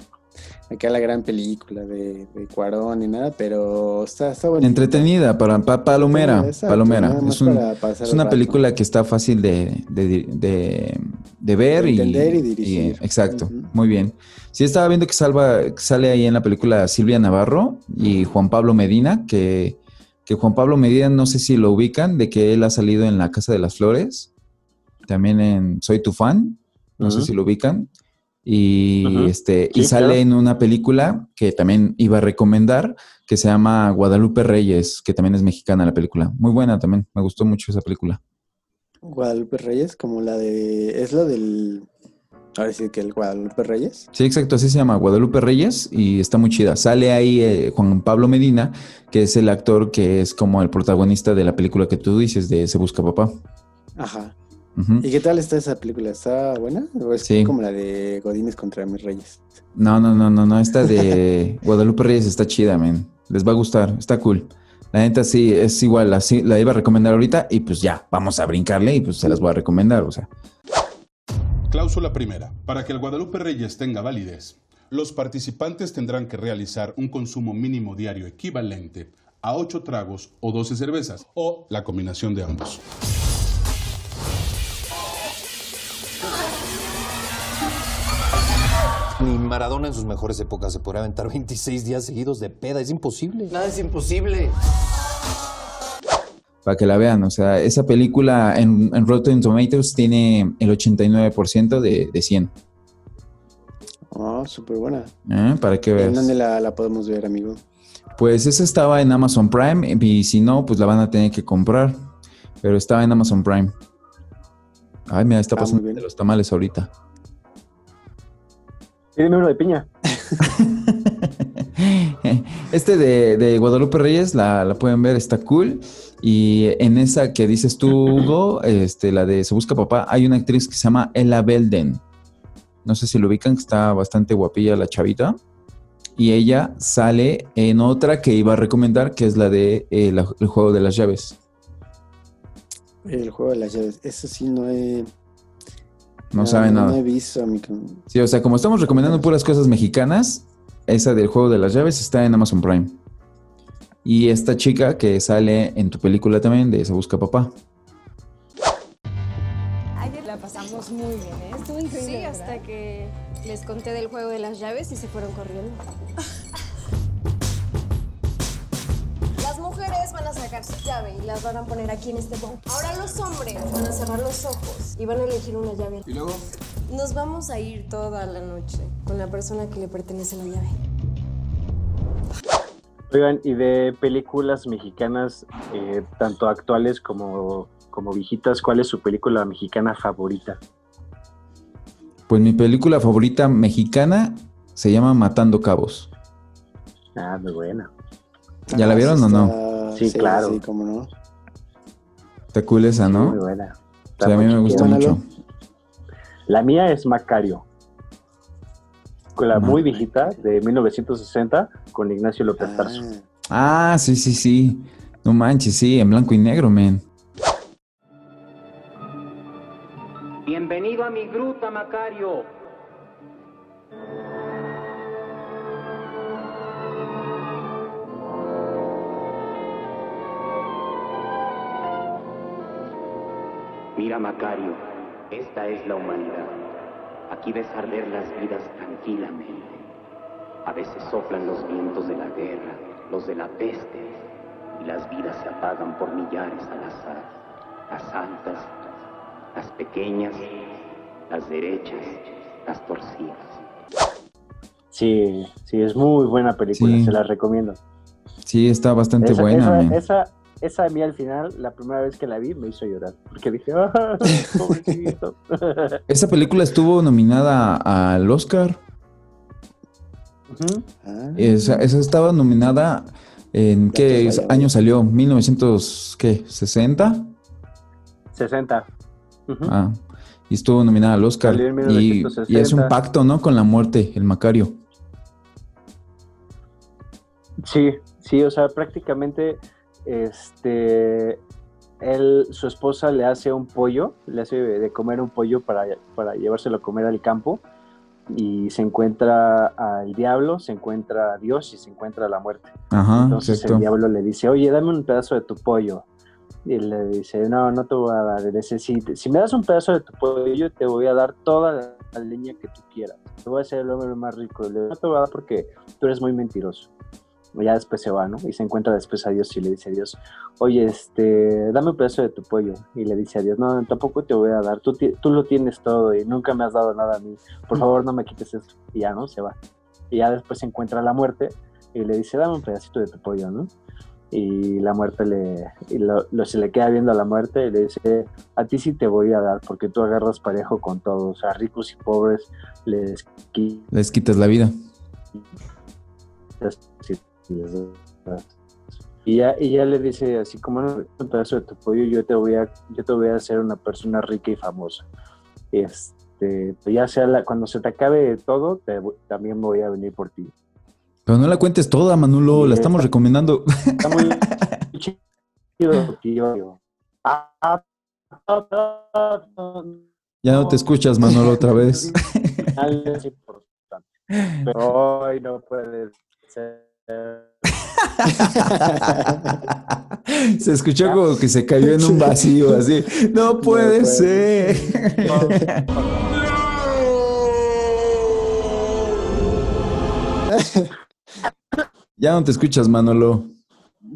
acá la gran película de, de Cuarón y nada, pero está, está. Entretenida, para, pa- palomera, Exacto, palomera. Es, un- es una película que está fácil de, de, de- de ver y, entender y dirigir. exacto, muy bien. Sí, estaba viendo que, salva, que sale ahí en la película Silvia Navarro y Juan Pablo Medina, que, que Juan Pablo Medina, no sé si lo ubican, de que él ha salido en La Casa de las Flores, también en Soy tu fan, no sé si lo ubican. Y este, y sale claro. en una película que también iba a recomendar, que se llama Guadalupe Reyes, que también es mexicana la película. Muy buena también, me gustó mucho esa película. Guadalupe Reyes, como la de. Es lo del. Ahora sí que el Guadalupe Reyes. Sí, exacto, así se llama Guadalupe Reyes y está muy chida. Sale ahí eh, Juan Pablo Medina, que es el actor que es como el protagonista de la película que tú dices de Se Busca Papá. Ajá. ¿Y qué tal está esa película? ¿Está buena? ¿O es Sí. como la de Godines contra mis reyes? No, no, no, no, no, esta de (laughs) Guadalupe Reyes está chida, men. Les va a gustar, está cool. La neta sí, es igual, así la iba a recomendar ahorita y pues ya, vamos a brincarle y pues se las voy a recomendar, o sea. Cláusula primera. Para que el Guadalupe Reyes tenga validez, los participantes tendrán que realizar un consumo mínimo diario equivalente a 8 tragos o 12 cervezas, o la combinación de ambos. Ni Maradona en sus mejores épocas se podría aventar (laughs) 26 días seguidos de peda. Es imposible. Nada es imposible. para que la vean. O sea, esa película en, en Rotten Tomatoes tiene el 89% de, de 100. Oh, súper buena. ¿eh? Para que ¿En veas. dónde la, la podemos ver, amigo? Pues esa estaba en Amazon Prime y si no, pues la van a tener que comprar. Pero estaba en Amazon Prime. Ay, mira, está Ah, pasando bien. de los tamales ahorita. Pídeme uno de piña. (laughs) Este de, de Guadalupe Reyes, la, la pueden ver, está cool. Y en esa que dices tú, Hugo, este, la de Se Busca Papá, hay una actriz que se llama Ella Belden. No sé si lo ubican, que está bastante guapilla la chavita. Y ella sale en otra que iba a recomendar, que es la de eh, la- El Juego de las Llaves. El juego de las llaves. Eso sí no he. No sabe No nada. he visto, amigo. Sí, o sea, como estamos recomendando puras cosas mexicanas, esa del Juego de las Llaves está en Amazon Prime. Y esta chica que sale en tu película también de Se Busca Papá. Ayer la pasamos muy bien, ¿eh? Estuvo increíble. Sí, ¿verdad? hasta que les conté del juego de las llaves y se fueron corriendo. (laughs) mujeres van a sacar su llave y las van a poner aquí en este bowl. Ahora los hombres van a cerrar los ojos y van a elegir una llave. ¿Y luego? Nos vamos a ir toda la noche con la persona que le pertenece la llave. Oigan, y de películas mexicanas, eh, tanto actuales como, como viejitas, ¿cuál es su película mexicana favorita? Pues mi película favorita mexicana se llama Matando Cabos. Ah, muy buena. ¿Ya la vieron o no? Ah, Sí, claro. Sí, cómo no. Está cool esa, ¿no? Muy buena. A mí me gusta mucho. La mía es Macario. Con la Ah. muy viejita de 1960 con Ignacio López Tarso. Ah, sí, sí, sí. No manches, sí, en blanco y negro, men. Bienvenido a mi gruta, Macario. Mira, Macario, esta es la humanidad. Aquí ves arder las vidas tranquilamente. A veces soplan los vientos de la guerra, los de la peste, y las vidas se apagan por millares al azar. Las altas, las pequeñas, las derechas, las torcidas. Sí, sí, es muy buena película, Sí. se la recomiendo. Sí, está bastante esa, buena, esa, esa a mí al final, la primera vez que la vi, me hizo llorar. Porque dije, ¡ah, (laughs) pobrecito! (laughs) Esa película estuvo nominada al Oscar. Ah, Esa, esa estaba nominada en qué año salió? ¿1900 qué? ¿60? 60. Ujú. Ah, y estuvo nominada al Oscar. Salió en Y, 1960. y es un pacto, ¿no? Con la muerte, el Macario. Sí, sí, o sea, prácticamente, este, él, su esposa le hace un pollo, le hace de comer un pollo para, para llevárselo a comer al campo y se encuentra al diablo, se encuentra a Dios y se encuentra a la muerte. Ajá, Entonces exacto. el diablo le dice, oye, dame un pedazo de tu pollo. Y le dice, no, no te voy a dar. Le dice, si, si me das un pedazo de tu pollo, te voy a dar toda la, leña que tú quieras. Te voy a hacer el hombre más rico. Le no te voy a dar porque tú eres muy mentiroso. Ya después se va, ¿no? Y se encuentra después a Dios y le dice a Dios, oye, este, dame un pedazo de tu pollo. Y le dice a Dios, no, tampoco te voy a dar. Tú, tú lo tienes todo y nunca me has dado nada a mí. Por favor, no me quites esto. Y ya, ¿no? Se va. Y ya después se encuentra la muerte y le dice, dame un pedacito de tu pollo, ¿no? Y la muerte le, y lo, lo- se le queda viendo a la muerte y le dice, a ti sí te voy a dar, porque tú agarras parejo con todos, a ricos y pobres les quitas Les quitas la vida. les. Y ya, y ya le dice, así como "No, un pedazo de tu pollo, yo te voy a, yo te voy a hacer una persona rica y famosa. Este, ya sea la- cuando se te acabe todo, te también voy a venir por ti. Pero no la cuentes toda, Manulo, la estamos recomendando. Está muy (laughs) chido, tío. Ah, ah, ah, ah, Ya no te escuchas, Manolo, otra vez. es importante. Pero hoy no puede ser. (laughs) Se escuchó como que se cayó en un vacío, así. No puede puede ser. (laughs) ya no te escuchas, Manolo.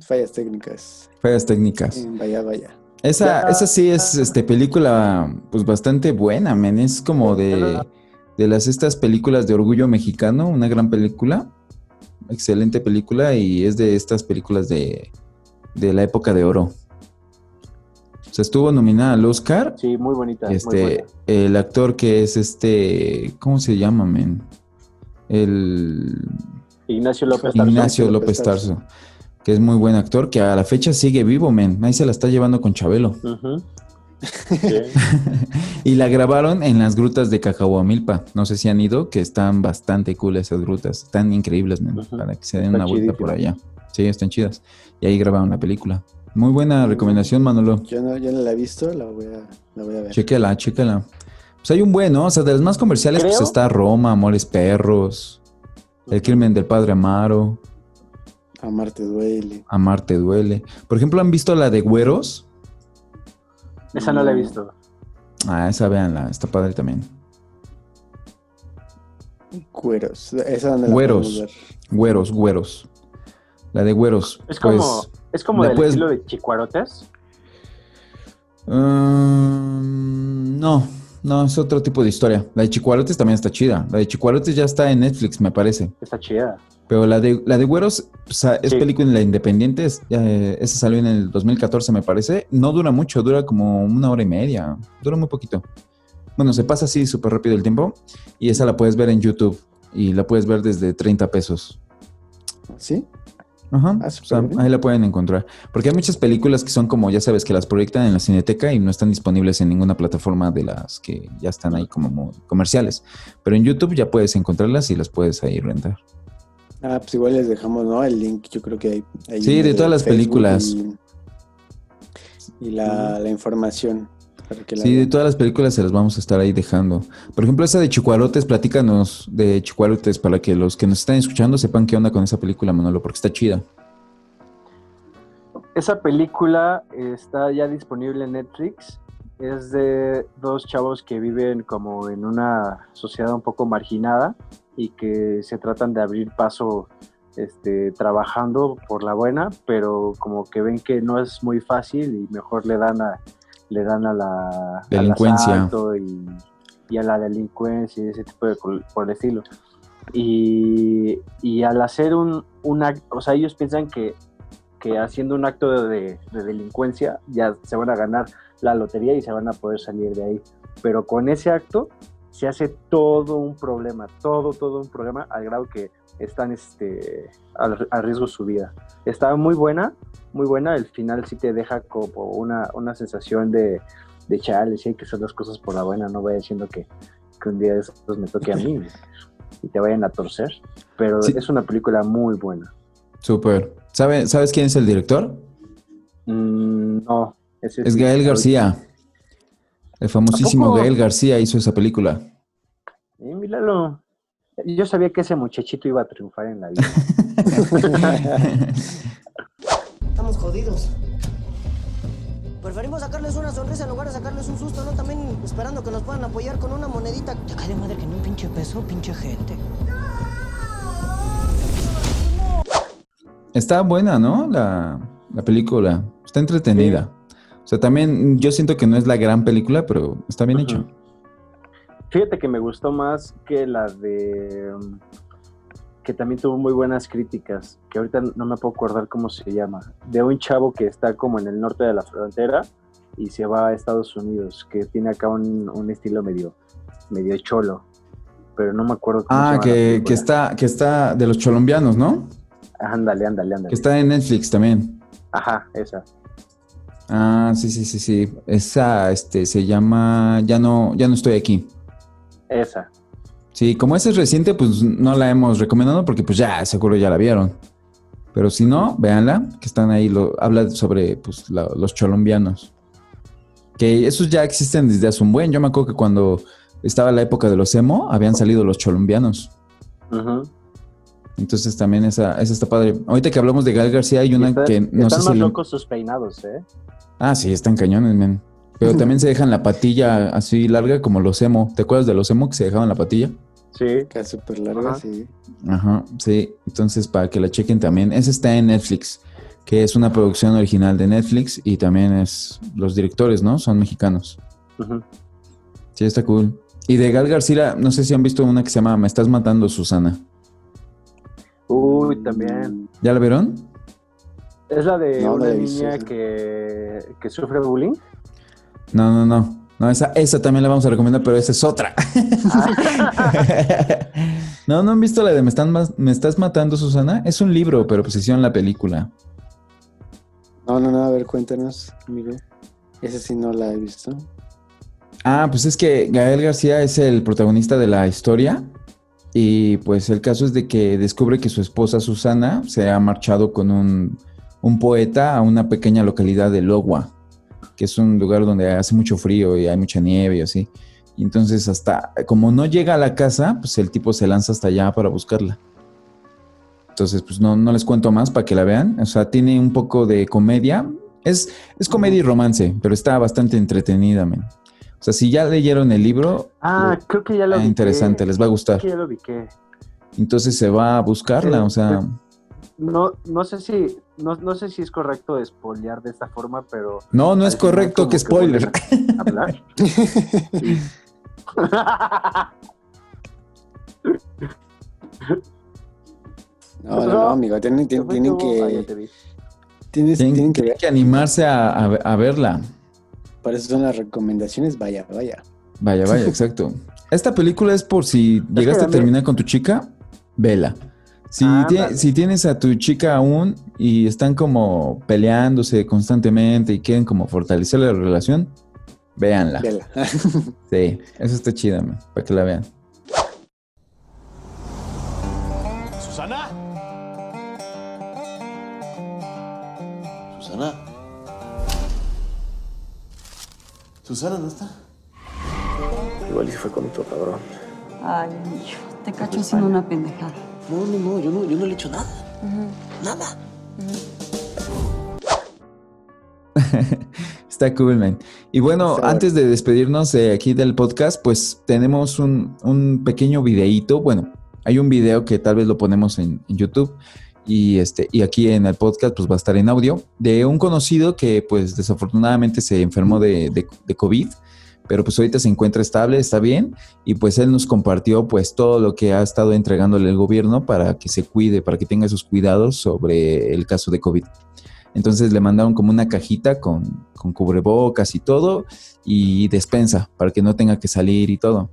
Fallas técnicas. Fallas técnicas. Eh, Vaya, vaya. Esa, esa sí es este película pues bastante buena, men. Es como de, de las estas películas de orgullo mexicano, una gran película. Excelente película y es de estas películas de, de la época de oro. O sea, estuvo nominada al Oscar. Sí, muy bonita. muy Este, buena. el actor que es este, ¿cómo se llama, men? El Ignacio López Tarso. Ignacio López Tarso, que es muy buen actor, que a la fecha sigue vivo, men. Ahí se la está llevando con Chabelo. (laughs) Y la grabaron en las grutas de Cacahuamilpa. No sé si han ido, que están bastante cool esas grutas. Están increíbles, para que se den una vuelta por allá. Sí, están chidas. Y ahí grabaron la película. Muy buena recomendación, Manolo. Yo no, yo no la he visto, la voy a, la voy a ver. Chéquela, chéquela. Pues hay un buen, ¿no? O sea, de las más comerciales, pues está Roma, Amores Perros, El crimen del padre Amaro, Amarte duele. Amarte duele. Por ejemplo, ¿han visto la de Güeros? Esa no la he visto. Ah, esa véanla, está padre también. Cueros. Esa donde la Güeros, ver. güeros, güeros. La de güeros. Es pues, como, es como del puedes- estilo de Chicuarotes. Mm, no, no, es otro tipo de historia. La de Chicuarotes también está chida. La de Chicuarotes ya está en Netflix, me parece. Está chida. Pero la de, la de Güeros o sea, es Sí. película independiente. es- eh, esa salió en el 2014, me parece. No dura mucho, dura como una hora y media. Dura muy poquito. Bueno, se pasa así súper rápido el tiempo. Y esa la puedes ver en YouTube. Y la puedes ver desde 30 pesos. ¿Sí? Ajá. Ah, o sea, ahí la pueden encontrar. Porque hay muchas películas que son como, ya sabes, que las proyectan en la cineteca y no están disponibles en ninguna plataforma de las que ya están ahí como mo- comerciales. Pero en YouTube ya puedes encontrarlas y las puedes ahí rentar. Ah, pues igual les dejamos, ¿no? El link, yo creo que hay. ahí Sí, de todas las Facebook películas. Y, y la, la información. Para que la Sí, de todas las películas se las vamos a estar ahí dejando. Por ejemplo, esa de Chicuarotes, platícanos de Chicuarotes para que los que nos están escuchando sepan qué onda con esa película, Manolo, porque está chida. Esa película está ya disponible en Netflix. Es de dos chavos que viven como en una sociedad un poco marginada y que se tratan de abrir paso este, trabajando por la buena, pero como que ven que no es muy fácil y mejor le dan a, le dan a la Delincuencia. y, y a la delincuencia y ese tipo de por el estilo. Y, y al hacer un, un acto, o sea, ellos piensan que, que haciendo un acto de, de delincuencia ya se van a ganar la lotería y se van a poder salir de ahí. Pero con ese acto se hace todo un problema, todo, todo un problema al grado que están este, al- a riesgo su vida. Está muy buena, muy buena. El final sí te deja como una, una sensación de, de chale, sí hay que hacer las cosas por la buena, no vaya diciendo que, que un día de estos me toque a mí (laughs) y te vayan a torcer. Pero Sí. es una película muy buena. Súper. ¿Sabe, ¿Sabes quién es el director? Mm, no, ese Es Gael García. El famosísimo. Gael García hizo esa película. Eh, míralo. Yo sabía que ese muchachito iba a triunfar en la vida. (laughs) Estamos jodidos. Preferimos sacarles una sonrisa en lugar de sacarles un susto, ¿no? También esperando que nos puedan apoyar con una monedita. Te cae de madre que no un pinche peso, pinche gente. Está buena, ¿no? La, la película. Está entretenida. O sea, también yo siento que no es la gran película, pero está bien hecha. Fíjate que me gustó más que la de. um, que también tuvo muy buenas críticas, que ahorita no me puedo acordar cómo se llama. De un chavo que está como en el norte de la frontera y se va a Estados Unidos, que tiene acá un, un estilo medio, medio cholo. Pero no me acuerdo cómo se Ah, llama. la que, que está, que está de los colombianos, ¿no? Ándale, ándale, ándale. Que está en Netflix también. Ajá, esa. Ah, sí, sí, sí, sí. Esa, este, se llama Ya no, ya no estoy aquí. Esa. Sí, como esa es reciente, pues no la hemos recomendado porque pues ya, seguro ya la vieron. Pero si no, véanla, que están ahí, lo, habla sobre pues, la- los colombianos. Que esos ya existen desde hace un buen. Yo me acuerdo que cuando estaba la época de los emo, habían salido los colombianos. Ujú. Entonces también esa, esa está padre. Ahorita que hablamos de Gal García, hay una Está- que no sé están si... más le- locos sus peinados, ¿eh? Ah, sí, están cañones, men. Pero también se dejan la patilla así larga como los emo. ¿Te acuerdas de los emo que se dejaban la patilla? Sí. Que súper larga, Ajá. sí. Ajá, sí. Entonces, para que la chequen también. Esa está en Netflix, que es una producción original de Netflix y también es los directores, ¿no? Son mexicanos. Ujú. Sí, está cool. Y de Gal García, no sé si han visto una que se llama Me estás matando, Susana. Uy, también. ¿Ya la vieron? Es la de No, una la niña sí. que, que sufre bullying. No, no, no. No, esa, esa también la vamos a recomendar, pero esa es otra. (laughs) no, ¿no han visto la de Me, están, Me estás matando, Susana? Es un libro, pero pues hicieron la película. No, no, no, a ver, cuéntanos, amigo. Esa sí no la he visto. Ah, pues es que Gael García es el protagonista de la historia y pues el caso es de que descubre que su esposa Susana se ha marchado con un, un poeta a una pequeña localidad de Logua, que es un lugar donde hace mucho frío y hay mucha nieve y así. Y entonces hasta, como no llega a la casa, pues el tipo se lanza hasta allá para buscarla. Entonces, pues no, no les cuento más para que la vean. O sea, tiene un poco de comedia. Es, es comedia y romance, pero está bastante entretenida, men. O sea, si ya leyeron el libro, Ah, creo que ya lo ah, interesante, les va a gustar. Creo que ya lo ubiqué. Entonces se va a buscarla, Pero- o sea, No, no sé si, no, no sé si es correcto espolear de esta forma, pero. no, no es correcto que spoiler. a Hablar. (laughs) No, no, no, amigo, tienen, (laughs) tienen, tienen que... vi. Tienes, Tienen, tienen que que animarse a, a- a verla. Para eso son las recomendaciones, vaya, vaya. Vaya, vaya, exacto. Esta película es por si llegaste a terminar con tu chica, vela. Si, tie- si tienes a tu chica aún y están como peleándose constantemente y quieren como fortalecer la relación, véanla. Vela. (laughs) Sí, eso está chida, man, para que la vean. Susana, ¿no está? Igual y se fue con otro cabrón. Ay, niño, te cacho haciendo una pendejada. No, no, no, yo no, yo no le he hecho nada. Nada. (laughs) Está cool, man. Y bueno, antes de despedirnos de aquí del podcast, pues tenemos un, un pequeño videíto. Bueno, hay un video que tal vez lo ponemos en, en YouTube y, este, y aquí en el podcast pues va a estar en audio de un conocido que pues desafortunadamente se enfermó de, de, COVID, pero pues ahorita se encuentra estable, está bien y pues él nos compartió pues todo lo que ha estado entregándole el gobierno para que se cuide, para que tenga sus cuidados sobre el caso de COVID. Entonces le mandaron como una cajita con, con cubrebocas y todo y despensa para que no tenga que salir y todo.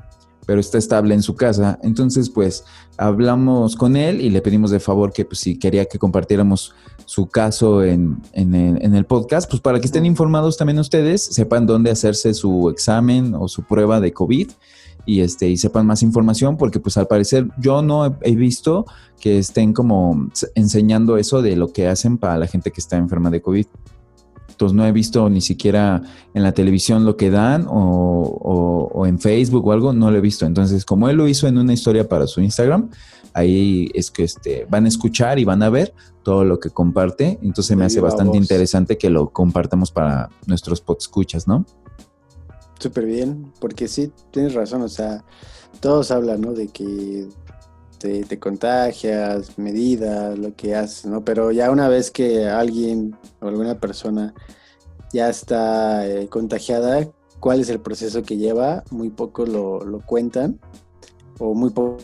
Pero está estable en su casa. Entonces pues hablamos con él y le pedimos de favor que pues si quería que compartiéramos su caso en, en el, en el podcast, pues para que estén informados también ustedes, sepan dónde hacerse su examen o su prueba de COVID y este y sepan más información porque pues al parecer yo no he, he visto que estén como enseñando eso de lo que hacen para la gente que está enferma de COVID. Entonces no he visto ni siquiera en la televisión lo que dan o, o- o en Facebook o algo, no lo he visto. Entonces como él lo hizo en una historia para su Instagram, ahí es que este, van a escuchar y van a ver todo lo que comparte. Entonces me hace bastante voz. interesante que lo compartamos para nuestros escuchas, ¿no? Súper bien, porque sí, tienes razón, o sea, todos hablan, ¿no? De que te, te contagias, medidas, lo que haces, ¿no? Pero ya una vez que alguien o alguna persona ya está eh, contagiada, ¿cuál es el proceso que lleva? Muy poco lo, lo cuentan o muy po-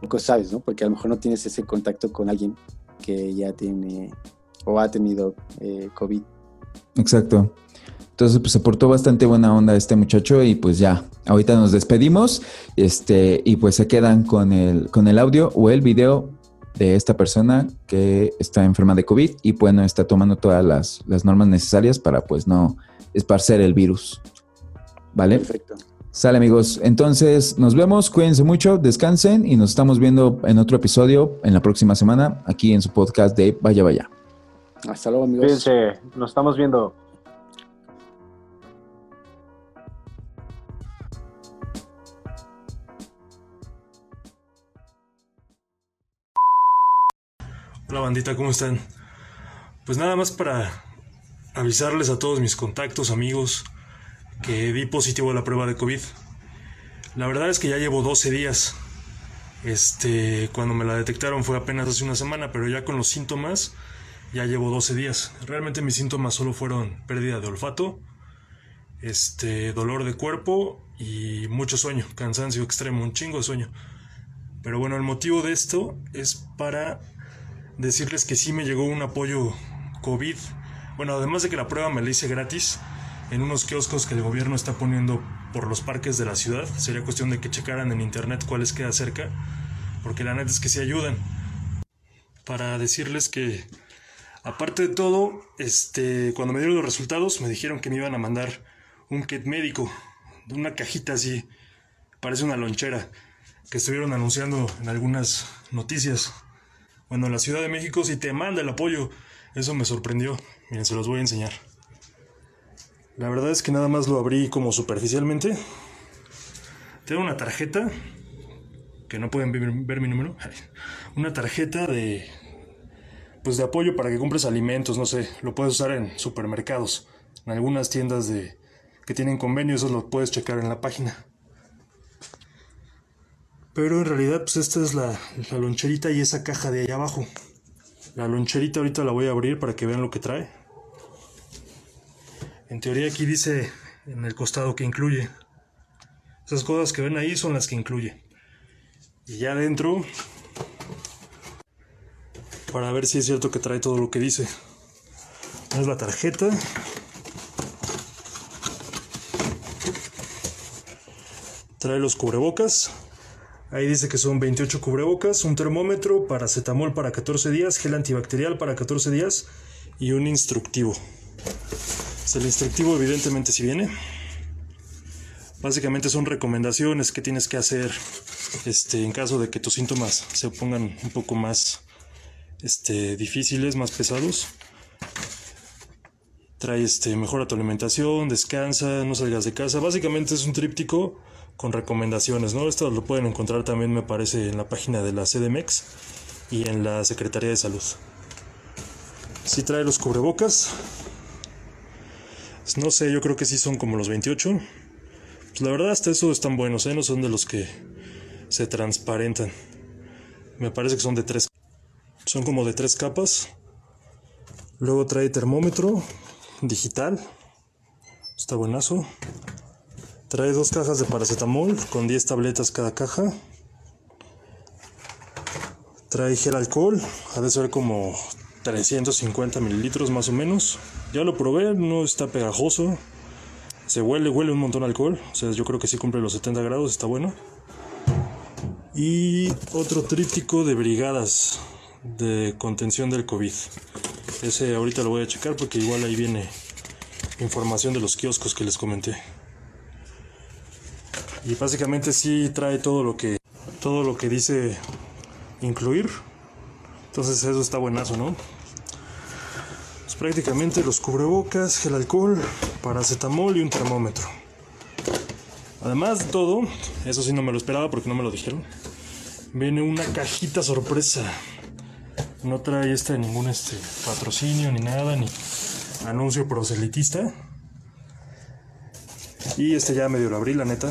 poco sabes, ¿no? Porque a lo mejor no tienes ese contacto con alguien que ya tiene o ha tenido eh, COVID. Exacto. Entonces, pues se portó bastante buena onda este muchacho y pues ya, ahorita nos despedimos este, y pues se quedan con el, con el audio o el video de esta persona que está enferma de COVID y bueno, está tomando todas las, las normas necesarias para pues no esparcer el virus. ¿Vale? Perfecto. Sale amigos, entonces nos vemos, cuídense mucho, descansen y nos estamos viendo en otro episodio en la próxima semana aquí en su podcast de Vaya Vaya. Hasta luego, amigos. Cuídense, nos estamos viendo. Hola bandita, ¿cómo están? Pues nada más para avisarles a todos mis contactos, amigos, que di positivo a la prueba de COVID. La verdad es que ya llevo 12 días. Este, cuando me la detectaron fue apenas hace una semana, pero ya con los síntomas ya llevo 12 días. Realmente mis síntomas solo fueron pérdida de olfato, este, dolor de cuerpo y mucho sueño, cansancio extremo, un chingo de sueño. Pero bueno, el motivo de esto es para decirles que sí me llegó un apoyo COVID. Bueno, además de que la prueba me la hice gratis, en unos kioscos que el gobierno está poniendo por los parques de la ciudad. Sería cuestión de que checaran en internet cuáles queda cerca, porque la neta es que sí ayudan. Para decirles que, aparte de todo, este, cuando me dieron los resultados, me dijeron que me iban a mandar un kit médico, una cajita así, parece una lonchera, que estuvieron anunciando en algunas noticias. Bueno, en la Ciudad de México sí te manda el apoyo. Eso me sorprendió. Miren, se los voy a enseñar. La verdad es que nada más lo abrí como superficialmente. Tengo una tarjeta, que no pueden ver, ver mi número. Una tarjeta de, pues de apoyo para que compres alimentos, no sé. Lo puedes usar en supermercados, en algunas tiendas de, que tienen convenio, eso lo puedes checar en la página. Pero en realidad, pues esta es la, loncherita y esa caja de ahí abajo. La loncherita ahorita la voy a abrir para que vean lo que trae. En teoría aquí dice en el costado que incluye. Esas cosas que ven ahí son las que incluye. Y ya adentro, para ver si es cierto que trae todo lo que dice. Es la tarjeta. Trae los cubrebocas. Ahí dice que son 28 cubrebocas, un termómetro, paracetamol para 14 días, gel antibacterial para 14 días y un instructivo. El instructivo evidentemente si viene. Básicamente son recomendaciones que tienes que hacer este, en caso de que tus síntomas se pongan un poco más este, difíciles, más pesados. Trae este, mejora tu alimentación, descansa, no salgas de casa. Básicamente es un tríptico con recomendaciones, ¿no? Esto lo pueden encontrar también, me parece, en la página de la CDMX y en la Secretaría de Salud. Si trae los cubrebocas. No sé, yo creo que sí son como los 28. Pues la verdad, hasta eso están buenos, ¿eh? No son de los que se transparentan. Me parece que son de tres. Son como de tres capas. Luego trae termómetro digital. Está buenazo. Trae dos cajas de paracetamol con 10 tabletas cada caja. Trae gel alcohol, ha de ser como 350 mililitros más o menos. Ya lo probé, no está pegajoso. Se huele, huele un montón alcohol. O sea, yo creo que sí cumple los 70 grados, está bueno. Y otro tríptico de brigadas de contención del COVID. Ese ahorita lo voy a checar porque igual ahí viene información de los kioscos que les comenté. Y básicamente sí trae todo lo que todo lo que dice incluir. Entonces eso está buenazo, ¿no? Pues prácticamente los cubrebocas, gel alcohol, paracetamol y un termómetro. Además de todo, eso sí no me lo esperaba porque no me lo dijeron. Viene una cajita sorpresa. No trae este ningún este patrocinio ni nada, ni anuncio proselitista. Y este ya medio lo abrí, la neta.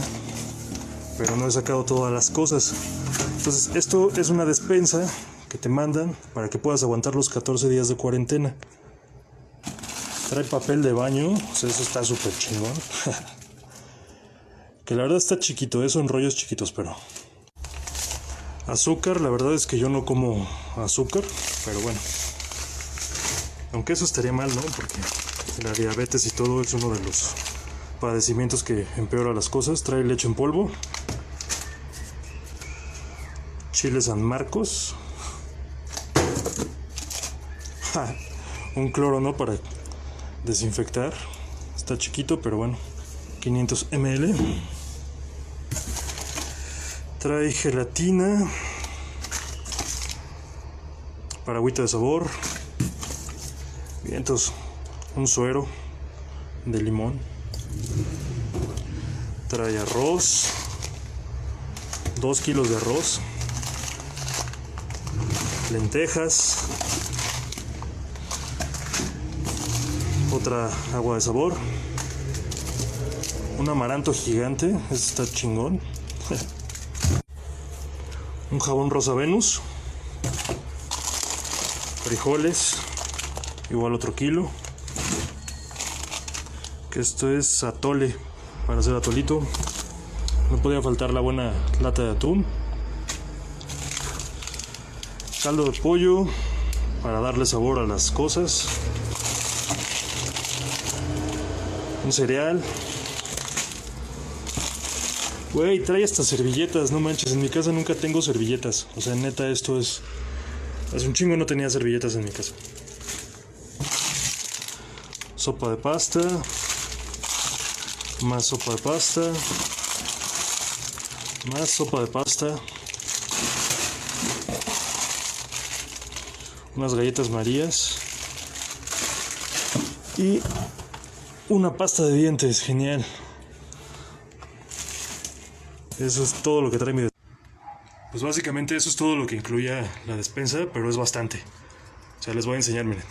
Pero no he sacado todas las cosas. Entonces, esto es una despensa que te mandan para que puedas aguantar los 14 días de cuarentena. Trae papel de baño, o sea, eso está súper chingón. (laughs) que la verdad está chiquito, eso en rollos chiquitos, pero. Azúcar, la verdad es que yo no como azúcar, pero bueno. Aunque eso estaría mal, ¿no? Porque la diabetes y todo es uno de los padecimientos que empeora las cosas. Trae leche en polvo, chile San Marcos, Ja, (laughs) un cloro, ¿no? Para desinfectar. Está chiquito, pero bueno. 500 ml. Trae gelatina. Para agüita de sabor. Vientos. Un suero de limón. Trae arroz. 2 kilos de arroz. Lentejas. Otra agua de sabor. Un amaranto gigante. Este está chingón. (laughs) Un jabón rosa Venus. Frijoles. Igual otro kilo. Esto es atole. Para hacer atolito. No podía faltar la buena lata de atún. Caldo de pollo. Para darle sabor a las cosas. un cereal. Güey, trae hasta servilletas, no manches, en mi casa nunca tengo servilletas. O sea, neta, esto es... Hace un chingo no tenía servilletas en mi casa. Sopa de pasta. Más sopa de pasta. Más sopa de pasta. Unas galletas marías. Y una pasta de dientes, genial. Eso es todo lo que trae mi des- Pues básicamente eso es todo lo que incluía la despensa, pero es bastante. O sea, les voy a enseñar, miren.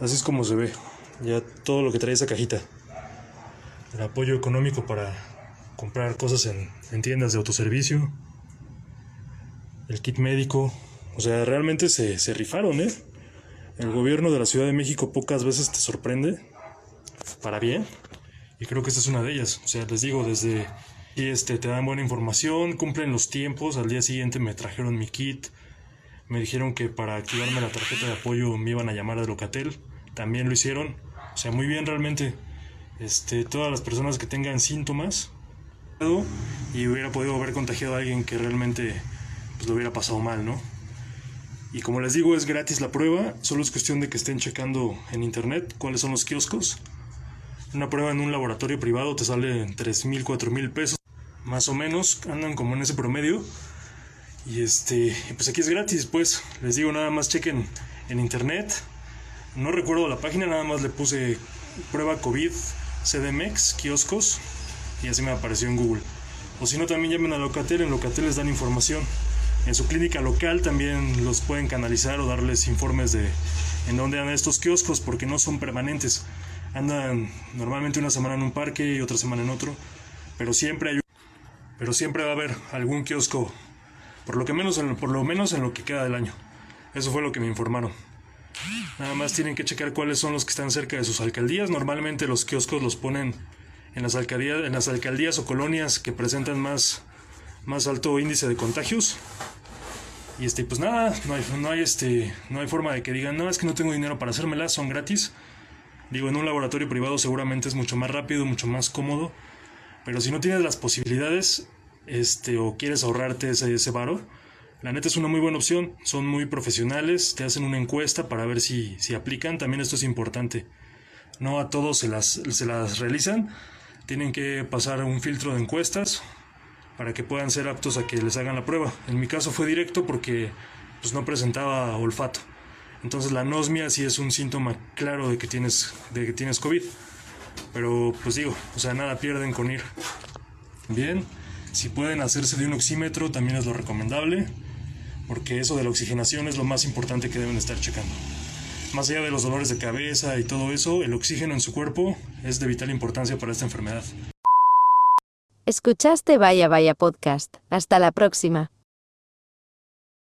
Así es como se ve. Ya todo lo que trae esa cajita. El apoyo económico para comprar cosas en, en tiendas de autoservicio. El kit médico. O sea, realmente se, se rifaron, ¿eh? El gobierno de la Ciudad de México pocas veces te sorprende. Para bien. Y creo que esta es una de ellas. O sea, les digo, desde... Y este, te dan buena información, cumplen los tiempos. Al día siguiente me trajeron mi kit. Me dijeron que para activarme la tarjeta de apoyo me iban a llamar a Locatel. También lo hicieron. O sea, muy bien realmente. Este, todas las personas que tengan síntomas y hubiera podido haber contagiado a alguien que realmente pues, lo hubiera pasado mal, ¿no? Y como les digo, es gratis la prueba. Solo es cuestión de que estén checando en internet cuáles son los kioscos. Una prueba en un laboratorio privado te sale en 3 mil, 4 mil pesos. Más o menos, andan como en ese promedio. Y este, pues aquí es gratis, pues. Les digo, nada más chequen en internet. No recuerdo la página, nada más le puse prueba COVID CDMX, kioscos. Y así me apareció en Google. O si no, también llamen a Locatel. En Locatel les dan información. En su clínica local también los pueden canalizar o darles informes de en dónde andan estos kioscos, porque no son permanentes. Andan normalmente una semana en un parque y otra semana en otro. Pero siempre hay pero siempre va a haber algún kiosco, por lo, que menos en, por lo menos en lo que queda del año. Eso fue lo que me informaron. Nada más tienen que checar cuáles son los que están cerca de sus alcaldías. Normalmente los kioscos los ponen en las alcaldías, en las alcaldías o colonias que presentan más, más alto índice de contagios. Y este, pues nada, no hay, no hay este, no hay forma de que digan, no, es que no tengo dinero para hacérmelas, son gratis. Digo, en un laboratorio privado seguramente es mucho más rápido, mucho más cómodo. Pero si no tienes las posibilidades, este, o quieres ahorrarte ese, ese varo, la neta es una muy buena opción. Son muy profesionales, te hacen una encuesta para ver si, si aplican. También esto es importante. No a todos se las, se las realizan. Tienen que pasar un filtro de encuestas para que puedan ser aptos a que les hagan la prueba. En mi caso fue directo porque pues, no presentaba olfato. Entonces la anosmia sí es un síntoma claro de que tienes, de que tienes COVID. Pero pues digo, o sea, nada pierden con ir. Bien, si pueden hacerse de un oxímetro también es lo recomendable, porque eso de la oxigenación es lo más importante que deben estar checando. Más allá de los dolores de cabeza y todo eso, el oxígeno en su cuerpo es de vital importancia para esta enfermedad. Escuchaste Vaya Vaya Podcast. Hasta la próxima.